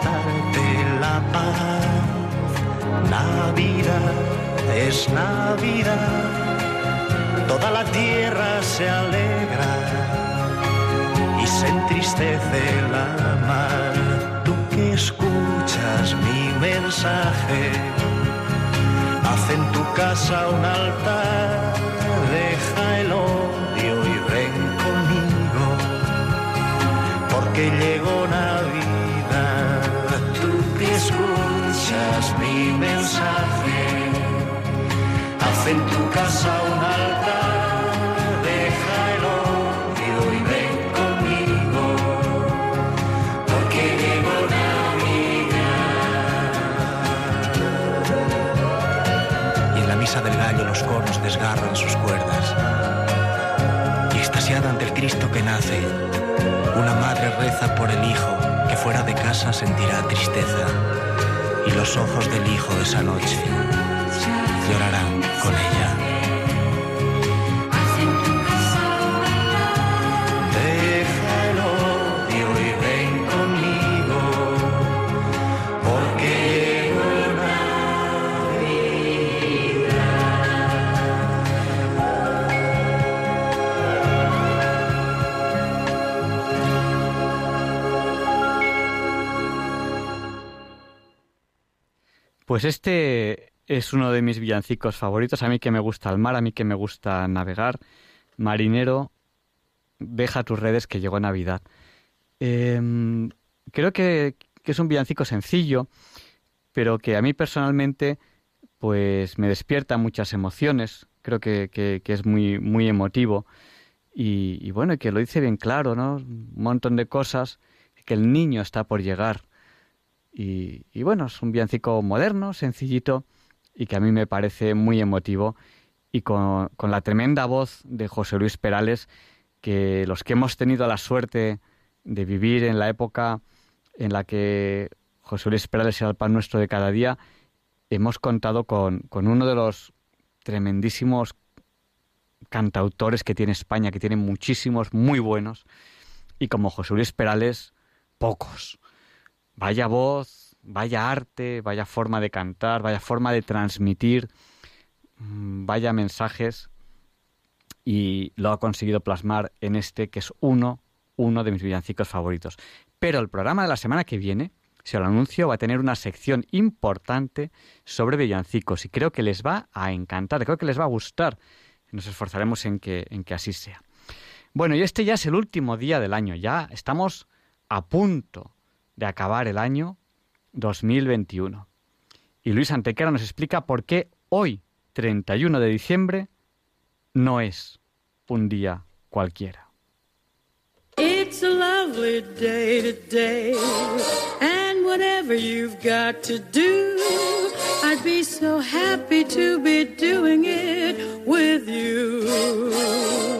prestarte la paz. Navidad es Navidad, toda la tierra se alegra y se entristece la mar. Tú que escuchas mi mensaje, haz en tu casa un altar, deja el odio y ven conmigo, porque llegó Navidad. Mi mensaje, haz en tu casa un altar, deja el odio y ven conmigo, porque llegó Navidad. Y en la misa del gallo los cornos desgarran sus cuerdas. Y extasiada ante el Cristo que nace, una madre reza por el hijo que fuera de casa sentirá tristeza. Y los ojos del hijo esa noche llorarán con ella. Pues este es uno de mis villancicos favoritos. A mí que me gusta el mar, a mí que me gusta navegar. Marinero, deja tus redes que llegó Navidad. Em, creo que, es un villancico sencillo, pero que a mí personalmente pues me despierta muchas emociones. Creo que, que- es muy, muy emotivo. Y, y bueno, que lo dice bien claro, ¿no? Un montón de cosas, que el niño está por llegar. Y, bueno, es un villancico moderno, sencillito, y que a mí me parece muy emotivo. Y con, con la tremenda voz de José Luis Perales, que los que hemos tenido la suerte de vivir en la época en la que José Luis Perales era el pan nuestro de cada día, hemos contado con, con uno de los tremendísimos cantautores que tiene España, que tiene muchísimos muy buenos, y como José Luis Perales, pocos. Vaya voz, vaya arte, vaya forma de cantar, vaya forma de transmitir, mm, vaya mensajes, y lo ha conseguido plasmar en este que es uno, uno de mis villancicos favoritos. Pero el programa de la semana que viene, se lo anuncio, va a tener una sección importante sobre villancicos y creo que les va a encantar, creo que les va a gustar. Nos esforzaremos en que, en que así sea. Bueno, y este ya es el último día del año, ya estamos a punto de acabar el año 2021. Y Luis Antequera nos explica por qué hoy, 31 de diciembre, no es un día cualquiera. It's a lovely day today, and whatever you've got to do, I'd be so happy to be doing it with you.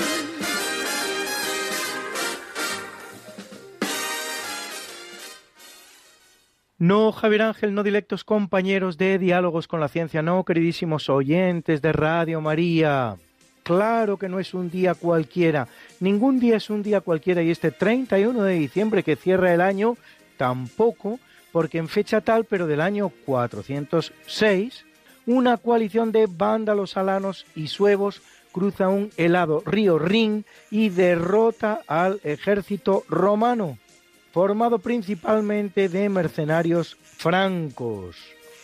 No, Javier Ángel, no directos compañeros de Diálogos con la Ciencia, no, queridísimos oyentes de Radio María. Claro que no es un día cualquiera, ningún día es un día cualquiera y este 31 de diciembre que cierra el año tampoco, porque en fecha tal, pero del año 406, una coalición de vándalos alanos y suevos cruza un helado río Rin y derrota al ejército romano formado principalmente de mercenarios francos,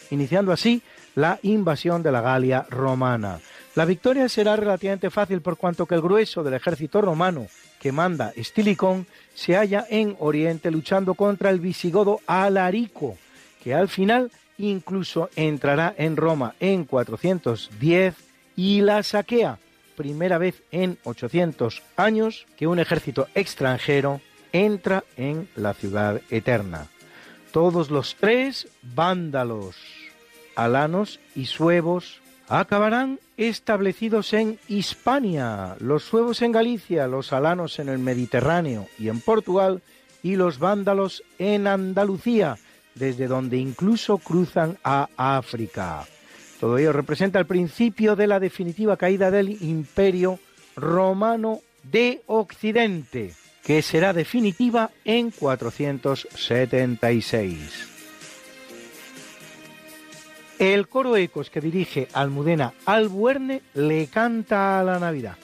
iniciando así la invasión de la Galia romana. La victoria será relativamente fácil por cuanto que el grueso del ejército romano que manda Estilicón se halla en Oriente luchando contra el visigodo Alarico, que al final incluso entrará en Roma en 410 y la saquea, primera vez en 800 años que un ejército extranjero entra en la ciudad eterna. Todos los tres vándalos, alanos y suevos acabarán establecidos en Hispania, los suevos en Galicia, los alanos en el Mediterráneo y en Portugal, y los vándalos en Andalucía, desde donde incluso cruzan a África. Todo ello representa el principio de la definitiva caída del imperio romano de Occidente que será definitiva en 476. El coro Ecos que dirige Almudena Albuerne le canta a la Navidad.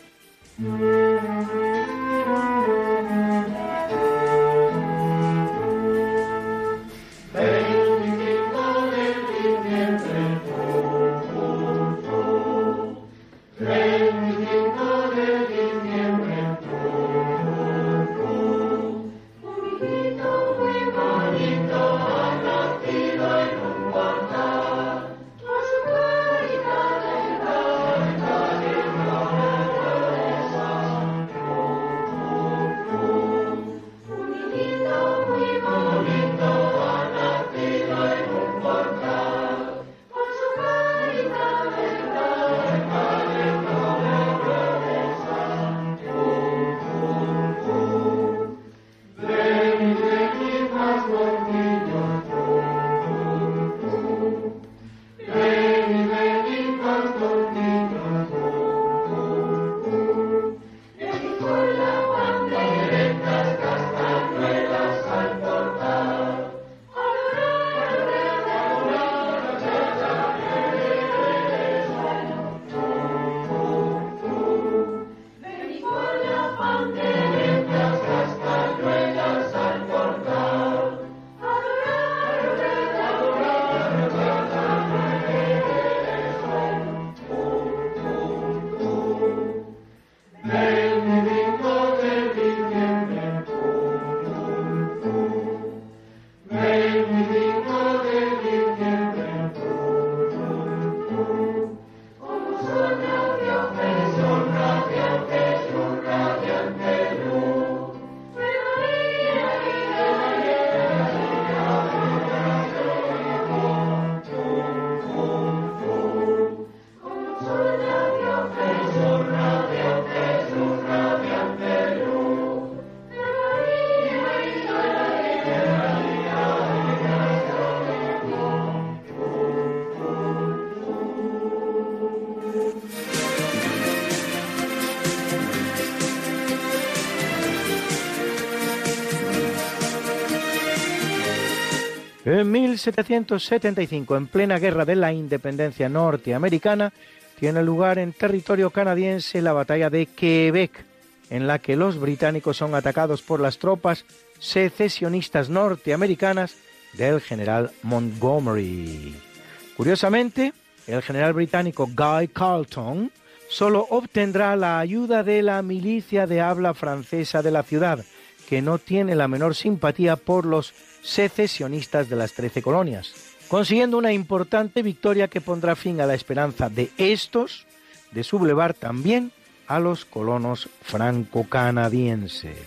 1775, en plena guerra de la independencia norteamericana, tiene lugar en territorio canadiense la batalla de Quebec, en la que los británicos son atacados por las tropas secesionistas norteamericanas del general Montgomery. Curiosamente, el general británico Guy Carlton solo obtendrá la ayuda de la milicia de habla francesa de la ciudad, que no tiene la menor simpatía por los secesionistas de las trece colonias, consiguiendo una importante victoria que pondrá fin a la esperanza de estos de sublevar también a los colonos franco-canadienses.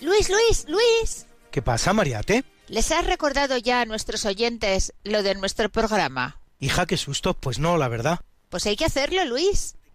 Luis, Luis, Luis. ¿Qué pasa, Mariate? ¿Les has recordado ya a nuestros oyentes lo de nuestro programa? Hija, qué susto. Pues no, la verdad. Pues hay que hacerlo, Luis.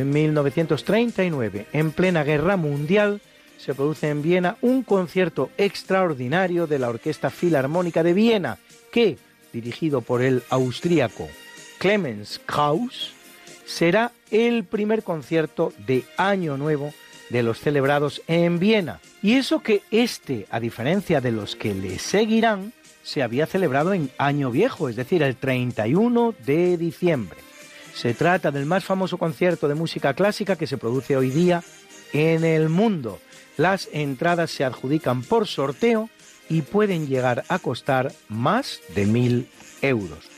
En 1939, en plena guerra mundial, se produce en Viena un concierto extraordinario de la Orquesta Filarmónica de Viena, que, dirigido por el austríaco Clemens Krauss, será el primer concierto de Año Nuevo de los celebrados en Viena. Y eso que este, a diferencia de los que le seguirán, se había celebrado en Año Viejo, es decir, el 31 de diciembre. Se trata del más famoso concierto de música clásica que se produce hoy día en el mundo. Las entradas se adjudican por sorteo y pueden llegar a costar más de mil euros.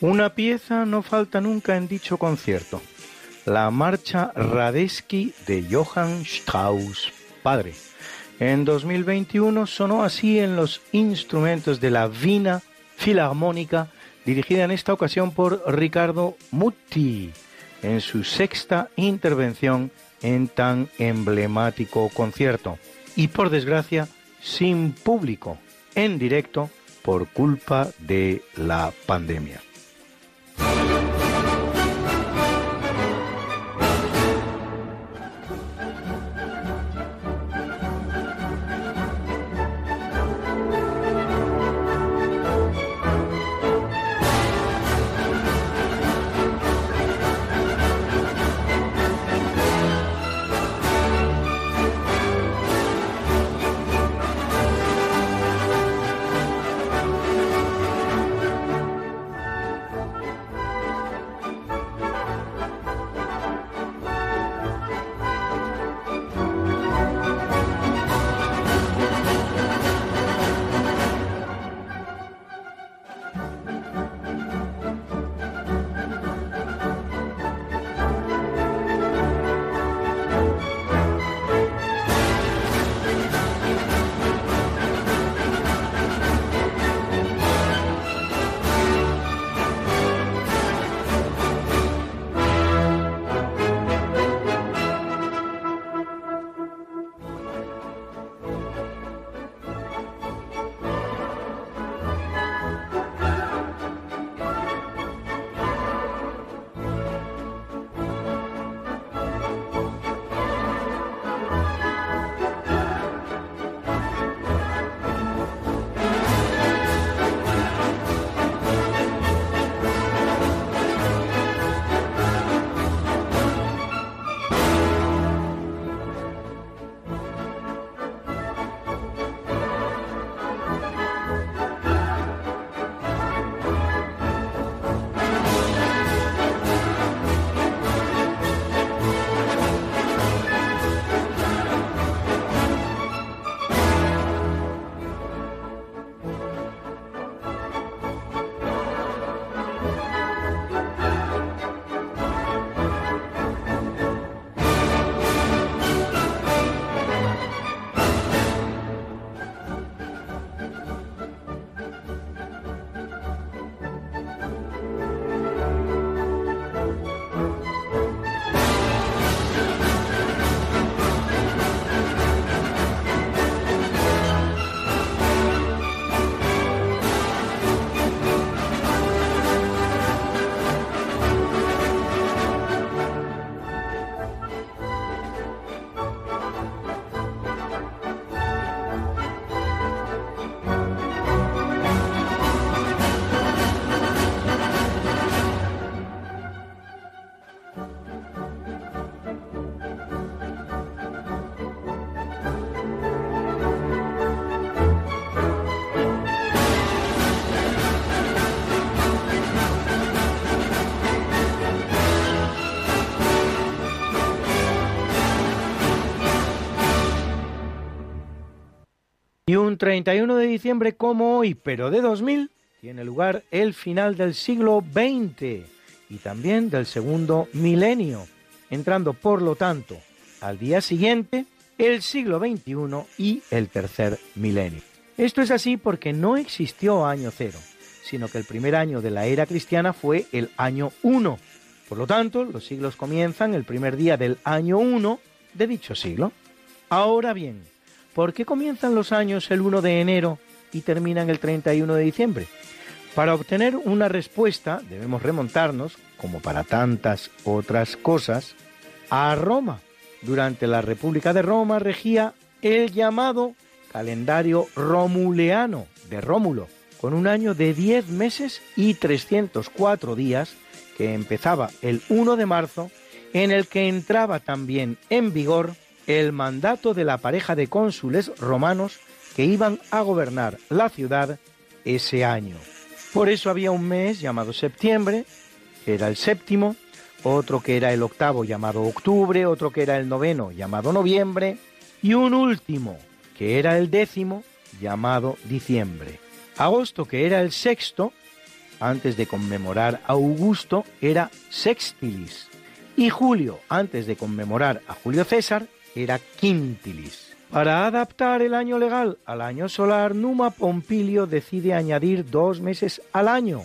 Una pieza no falta nunca en dicho concierto, la marcha Radetzky de Johann Strauss, padre. En 2021 sonó así en los instrumentos de la Vina Filarmónica, dirigida en esta ocasión por Ricardo Mutti, en su sexta intervención en tan emblemático concierto. Y por desgracia, sin público, en directo, por culpa de la pandemia. Y un 31 de diciembre como hoy, pero de 2000, tiene lugar el final del siglo XX y también del segundo milenio, entrando por lo tanto al día siguiente el siglo XXI y el tercer milenio. Esto es así porque no existió año cero, sino que el primer año de la era cristiana fue el año 1. Por lo tanto, los siglos comienzan el primer día del año 1 de dicho siglo. Ahora bien, ¿por qué comienzan los años el 1 de enero y terminan el 31 de diciembre? Para obtener una respuesta debemos remontarnos, como para tantas otras cosas, a Roma. Durante la República de Roma regía el llamado calendario romuleano de Rómulo, con un año de 10 meses y 304 días que empezaba el 1 de marzo, en el que entraba también en vigor el mandato de la pareja de cónsules romanos que iban a gobernar la ciudad ese año. Por eso había un mes llamado septiembre, que era el séptimo, otro que era el octavo llamado octubre, otro que era el noveno llamado noviembre, y un último, que era el décimo, llamado diciembre. Agosto, que era el sexto, antes de conmemorar a Augusto, era sextilis. Y julio, antes de conmemorar a Julio César, era quintilis. Para adaptar el año legal al año solar, Numa Pompilio decide añadir dos meses al año.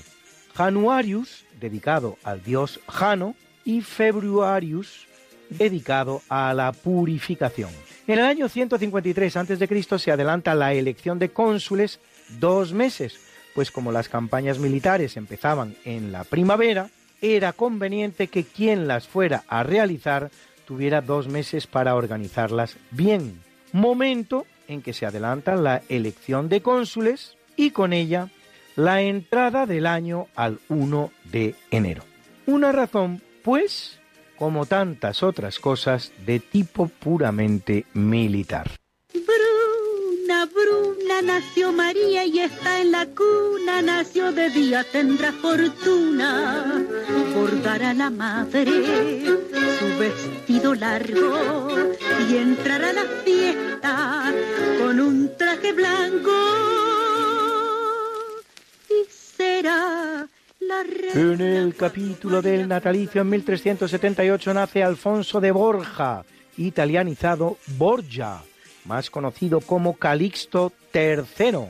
Januarius, dedicado al dios Jano, y Februarius, dedicado a la purificación. En el año 153 a.C. se adelanta la elección de cónsules dos meses, pues como las campañas militares empezaban en la primavera, era conveniente que quien las fuera a realizar tuviera dos meses para organizarlas bien, momento en que se adelanta la elección de cónsules y con ella la entrada del año al 1 de enero. Una razón, pues, como tantas otras cosas de tipo puramente militar. Bruna, Bruna, nació María y está en la cuna, nació de día, tendrá fortuna, bordará a la madre su vestido largo y entrará a la fiesta con un traje blanco. Y será la En el capítulo del natalicio en 1378 nace Alfonso de Borja, italianizado Borgia, más conocido como Calixto III,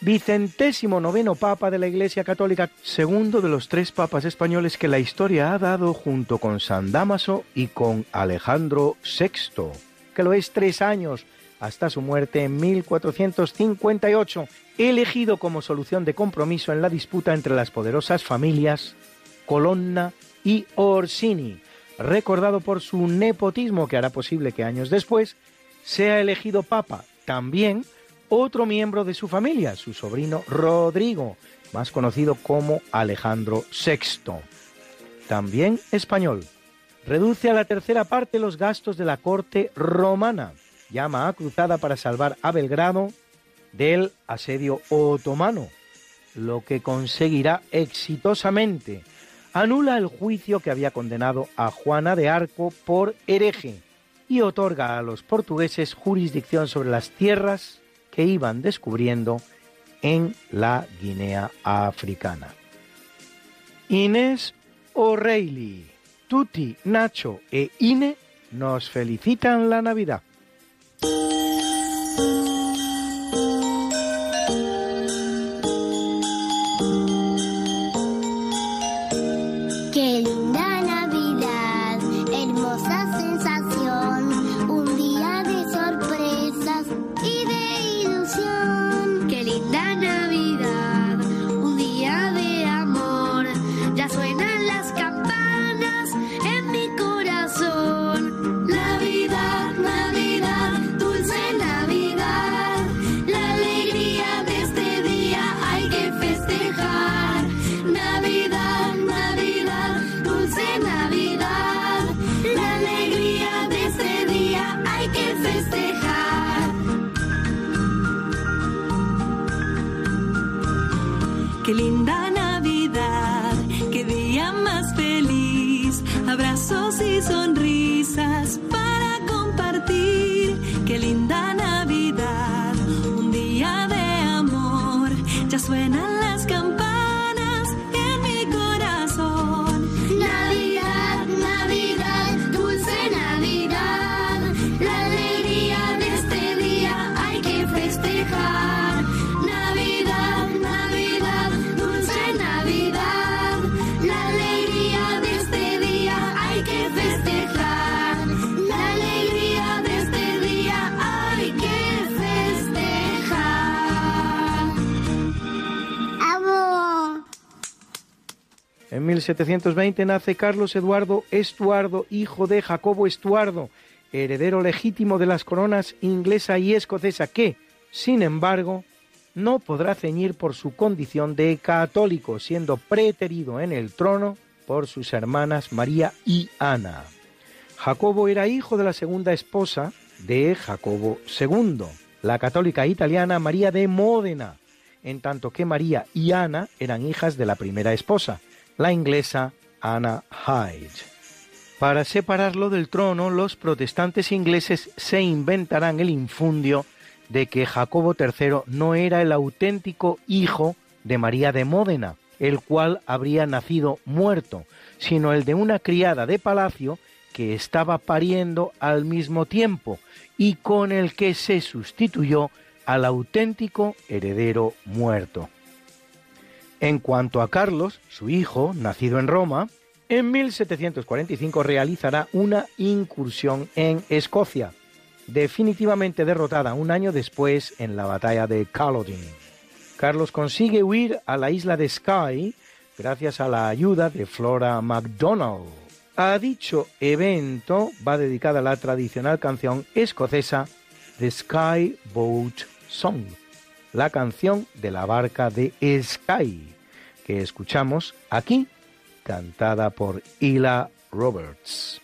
vicentésimo noveno papa de la Iglesia Católica, segundo de los tres papas españoles que la historia ha dado junto con San Damaso y con Alejandro VI, que lo es tres años hasta su muerte en 1458, elegido como solución de compromiso en la disputa entre las poderosas familias Colonna y Orsini, recordado por su nepotismo que hará posible que años después sea elegido papa también otro miembro de su familia, su sobrino Rodrigo, más conocido como Alejandro VI, también español. Reduce a la tercera parte los gastos de la corte romana, llama a cruzada para salvar a Belgrado del asedio otomano, lo que conseguirá exitosamente. Anula el juicio que había condenado a Juana de Arco por hereje y otorga a los portugueses jurisdicción sobre las tierras que iban descubriendo en la Guinea africana. Inés O'Reilly, Tuti, Nacho e Ine nos felicitan la Navidad. En 1720 nace Carlos Eduardo Estuardo, hijo de Jacobo Estuardo, heredero legítimo de las coronas inglesa y escocesa, que, sin embargo, no podrá ceñir por su condición de católico, siendo preterido en el trono por sus hermanas María y Ana. Jacobo era hijo de la segunda esposa de Jacobo II, la católica italiana María de Módena, en tanto que María y Ana eran hijas de la primera esposa, la inglesa Anna Hyde. Para separarlo del trono, los protestantes ingleses se inventarán el infundio de que Jacobo III no era el auténtico hijo de María de Módena, el cual habría nacido muerto, sino el de una criada de palacio que estaba pariendo al mismo tiempo y con el que se sustituyó al auténtico heredero muerto. En cuanto a Carlos, su hijo, nacido en Roma, en 1745 realizará una incursión en Escocia, definitivamente derrotada un año después en la batalla de Culloden. Carlos consigue huir a la isla de Skye gracias a la ayuda de Flora MacDonald. A dicho evento va dedicada la tradicional canción escocesa The Sky Boat Song, la canción de la barca de Skye, que escuchamos aquí, cantada por Ila Roberts.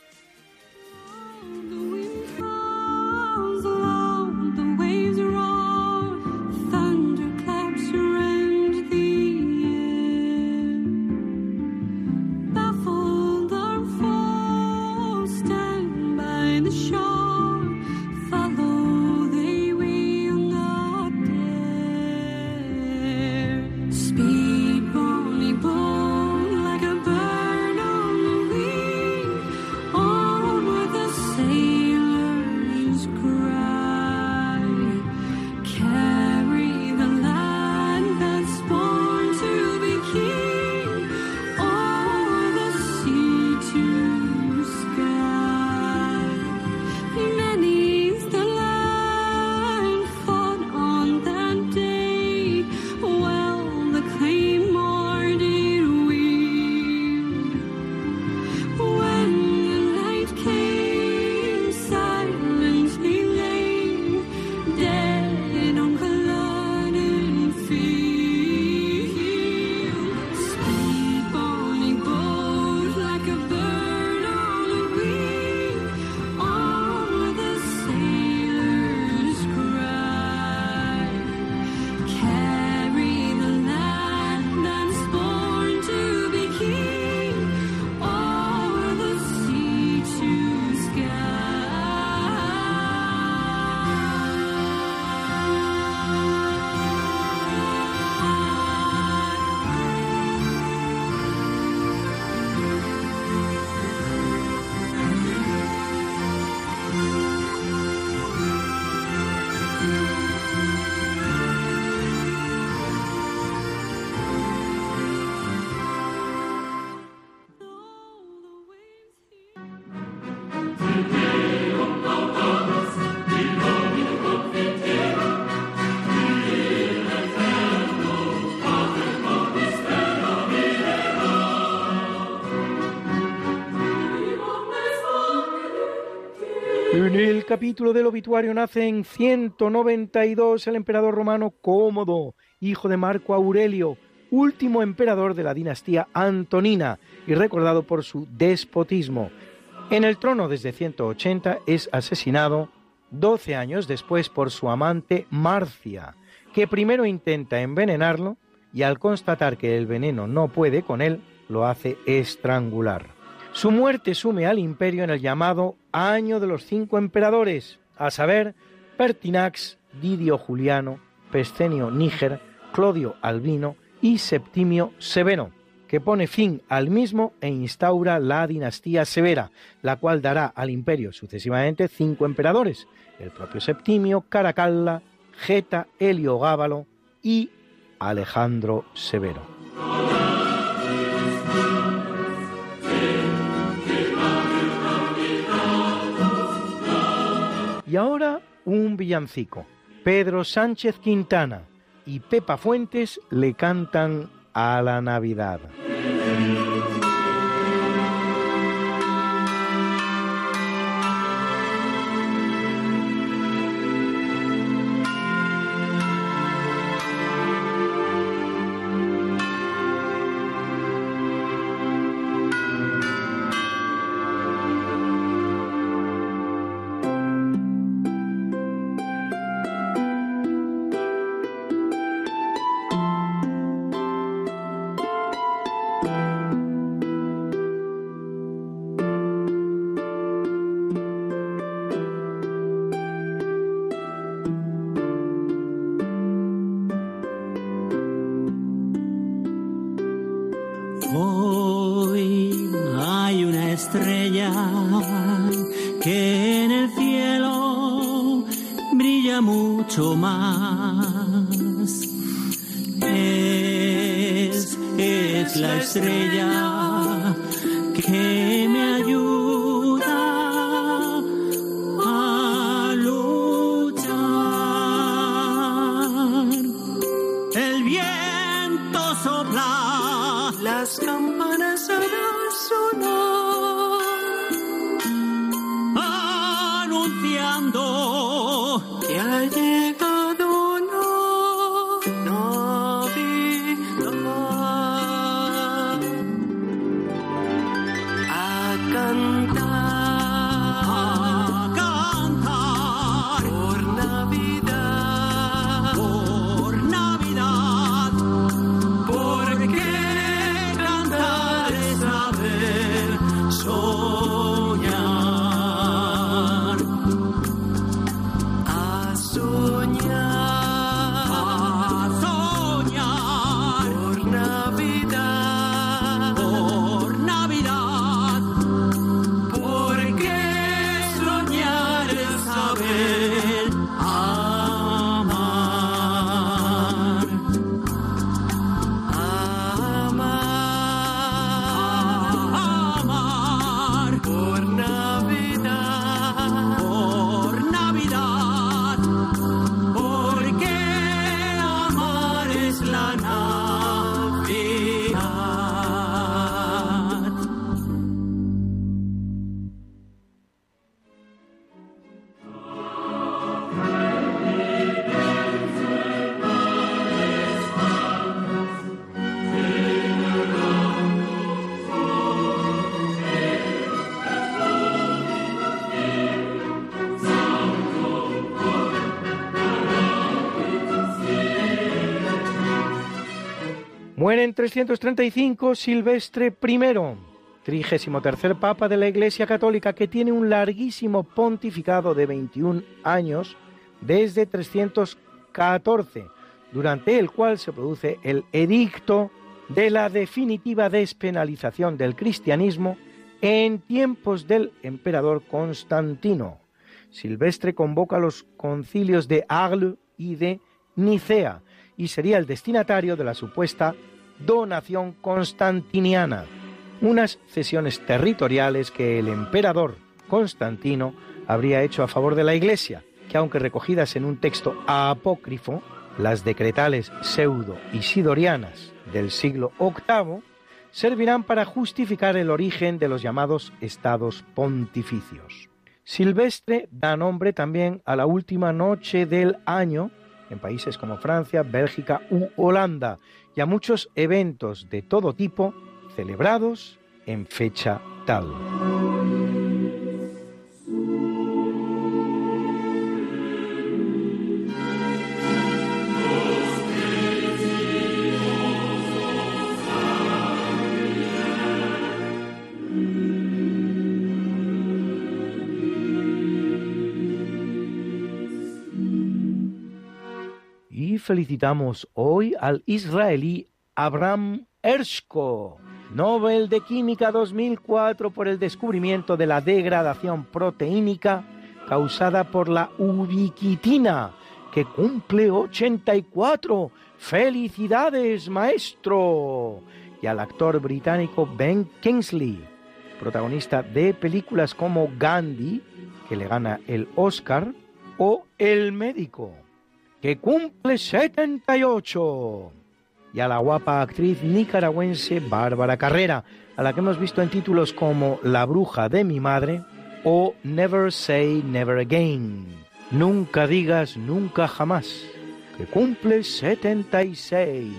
Capítulo del obituario nace en 192 el emperador romano Cómodo, hijo de Marco Aurelio, último emperador de la dinastía Antonina y recordado por su despotismo. En el trono desde 180 es asesinado 12 años después por su amante Marcia, que primero intenta envenenarlo y al constatar que el veneno no puede con él, lo hace estrangular. Su muerte sume al imperio en el llamado Año de los Cinco Emperadores, a saber, Pertinax, Didio Juliano, Pescenio Níger, Clodio Albino y Septimio Severo, que pone fin al mismo e instaura la dinastía severa, la cual dará al imperio sucesivamente cinco emperadores, el propio Septimio, Caracalla, Geta, Heliogábalo y Alejandro Severo. Y ahora un villancico. Pedro Sánchez Quintana y Pepa Fuentes le cantan a la Navidad. Muere en 335 Silvestre I, trigésimo tercer papa de la Iglesia Católica, que tiene un larguísimo pontificado de 21 años desde 314, durante el cual se produce el edicto de la definitiva despenalización del cristianismo en tiempos del emperador Constantino. Silvestre convoca los concilios de Arles y de Nicea y sería el destinatario de la supuesta donación constantiniana, unas cesiones territoriales que el emperador Constantino habría hecho a favor de la Iglesia, que aunque recogidas en un texto apócrifo, las decretales pseudo isidorianas del siglo VIII servirán para justificar el origen de los llamados estados pontificios. Silvestre da nombre también a la última noche del año en países como Francia, Bélgica u Holanda y a muchos eventos de todo tipo celebrados en fecha tal. Felicitamos hoy al israelí Abraham Ershko, Nobel de Química 2004 por el descubrimiento de la degradación proteínica causada por la ubiquitina, que cumple 84. ¡Felicidades, maestro! Y al actor británico Ben Kingsley, protagonista de películas como Gandhi, que le gana el Oscar, o El médico, que cumple 78. Y a la guapa actriz nicaragüense Bárbara Carrera, a la que hemos visto en títulos como La bruja de mi madre o Never Say Never Again. Nunca digas nunca jamás, que cumple 76.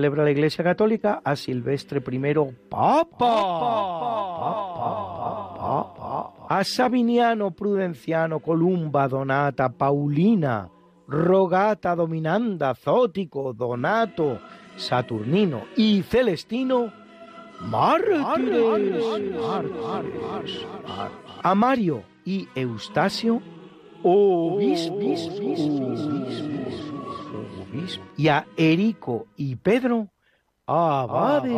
Celebra la Iglesia Católica a Silvestre I Papa. A Sabiniano, Prudenciano, Columba, Donata, Paulina, Rogata, Dominanda, Zótico, Donato, Saturnino y Celestino, mártires. A Mario y Eustacio, obispos. Y a Erico y Pedro, abades.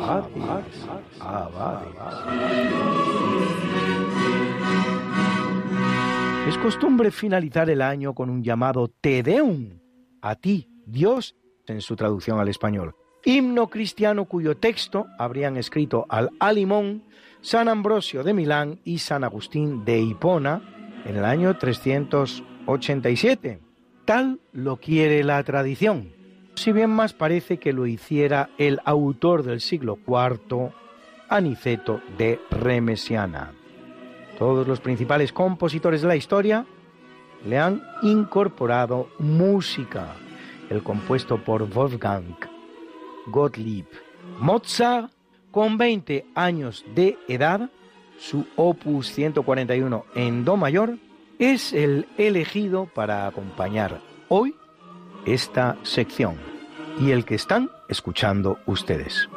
Abades. Abades. Es costumbre finalizar el año con un llamado Te Deum, a ti, Dios, en su traducción al español. Himno cristiano cuyo texto habrían escrito al Alimón, San Ambrosio de Milán y San Agustín de Hipona en el año 387. Tal lo quiere la tradición, si bien más parece que lo hiciera el autor del siglo IV, Aniceto de Remesiana. Todos los principales compositores de la historia le han incorporado música, el compuesto por Wolfgang Gottlieb Mozart, con 20 años de edad, su opus 141 en Do mayor, es el elegido para acompañar hoy esta sección y el que están escuchando ustedes.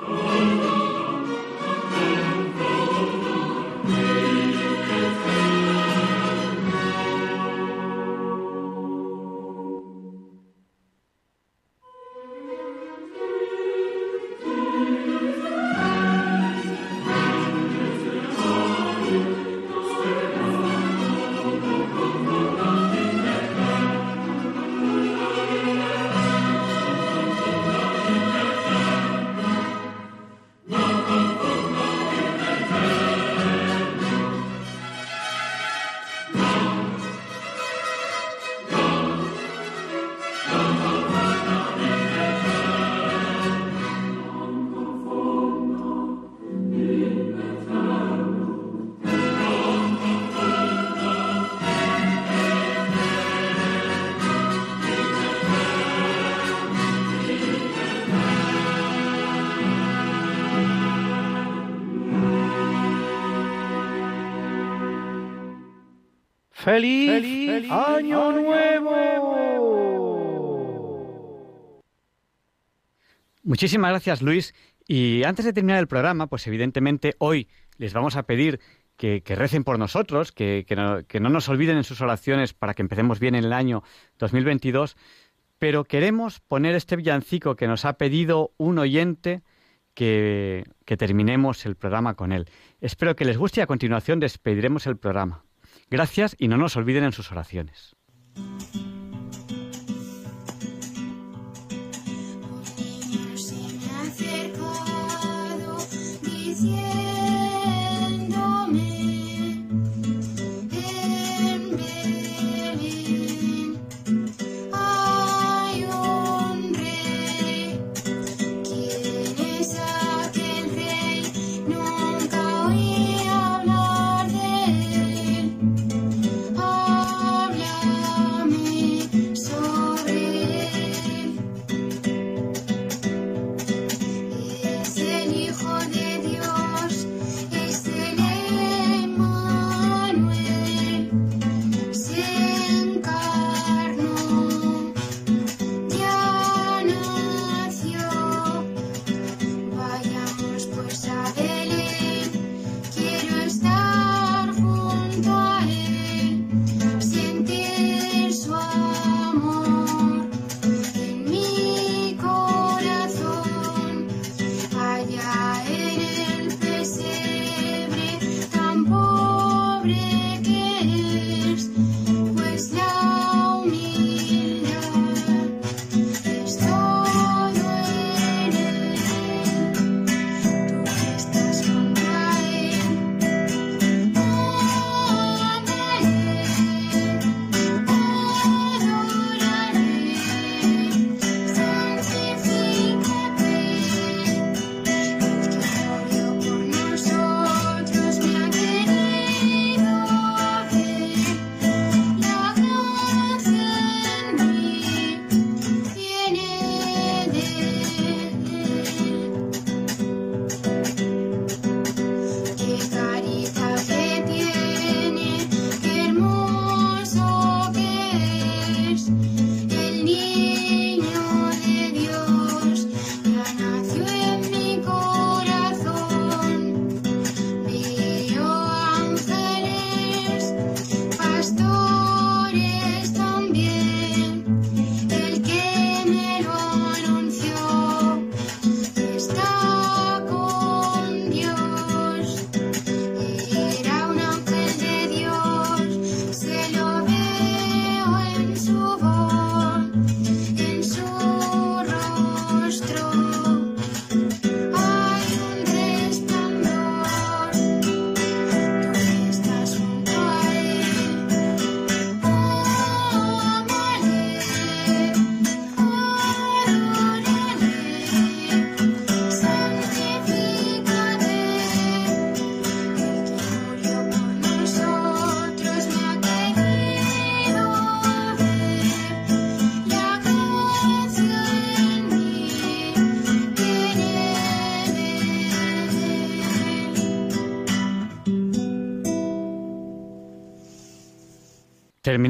¡Feliz, año nuevo! Muchísimas gracias, Luis. Y antes de terminar el programa, pues evidentemente hoy les vamos a pedir que, que recen por nosotros, que, que no, que no nos olviden en sus oraciones para que empecemos bien el año 2022. Pero queremos poner este villancico que nos ha pedido un oyente que, que terminemos el programa con él. Espero que les guste y a continuación despediremos el programa. Gracias y no nos olviden en sus oraciones.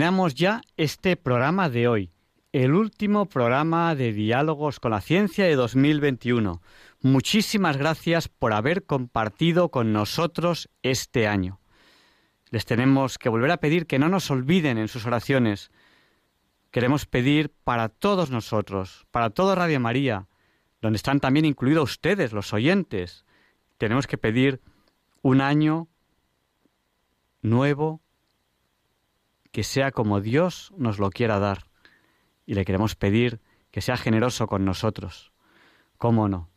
Terminamos ya este programa de hoy, el último programa de Diálogos con la Ciencia de 2021. Muchísimas gracias por haber compartido con nosotros este año. Les tenemos que volver a pedir que no nos olviden en sus oraciones. Queremos pedir para todos nosotros, para todo Radio María, donde están también incluidos ustedes, los oyentes. Tenemos que pedir un año nuevo que sea como Dios nos lo quiera dar. Y le queremos pedir que sea generoso con nosotros. ¿Cómo no?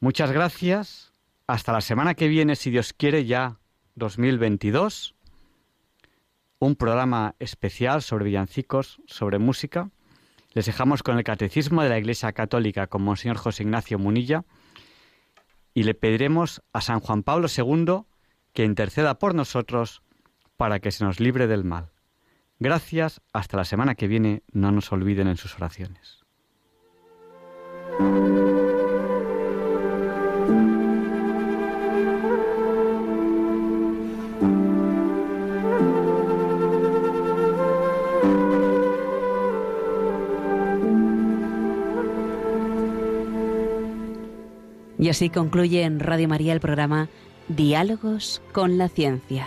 Muchas gracias. Hasta la semana que viene, si Dios quiere, ya 2022. Un programa especial sobre villancicos, sobre música. Les dejamos con el Catecismo de la Iglesia Católica con Monseñor José Ignacio Munilla y le pediremos a San Juan Pablo II que interceda por nosotros para que se nos libre del mal. Gracias, hasta la semana que viene, no nos olviden en sus oraciones. Y así concluye en Radio María el programa Diálogos con la Ciencia.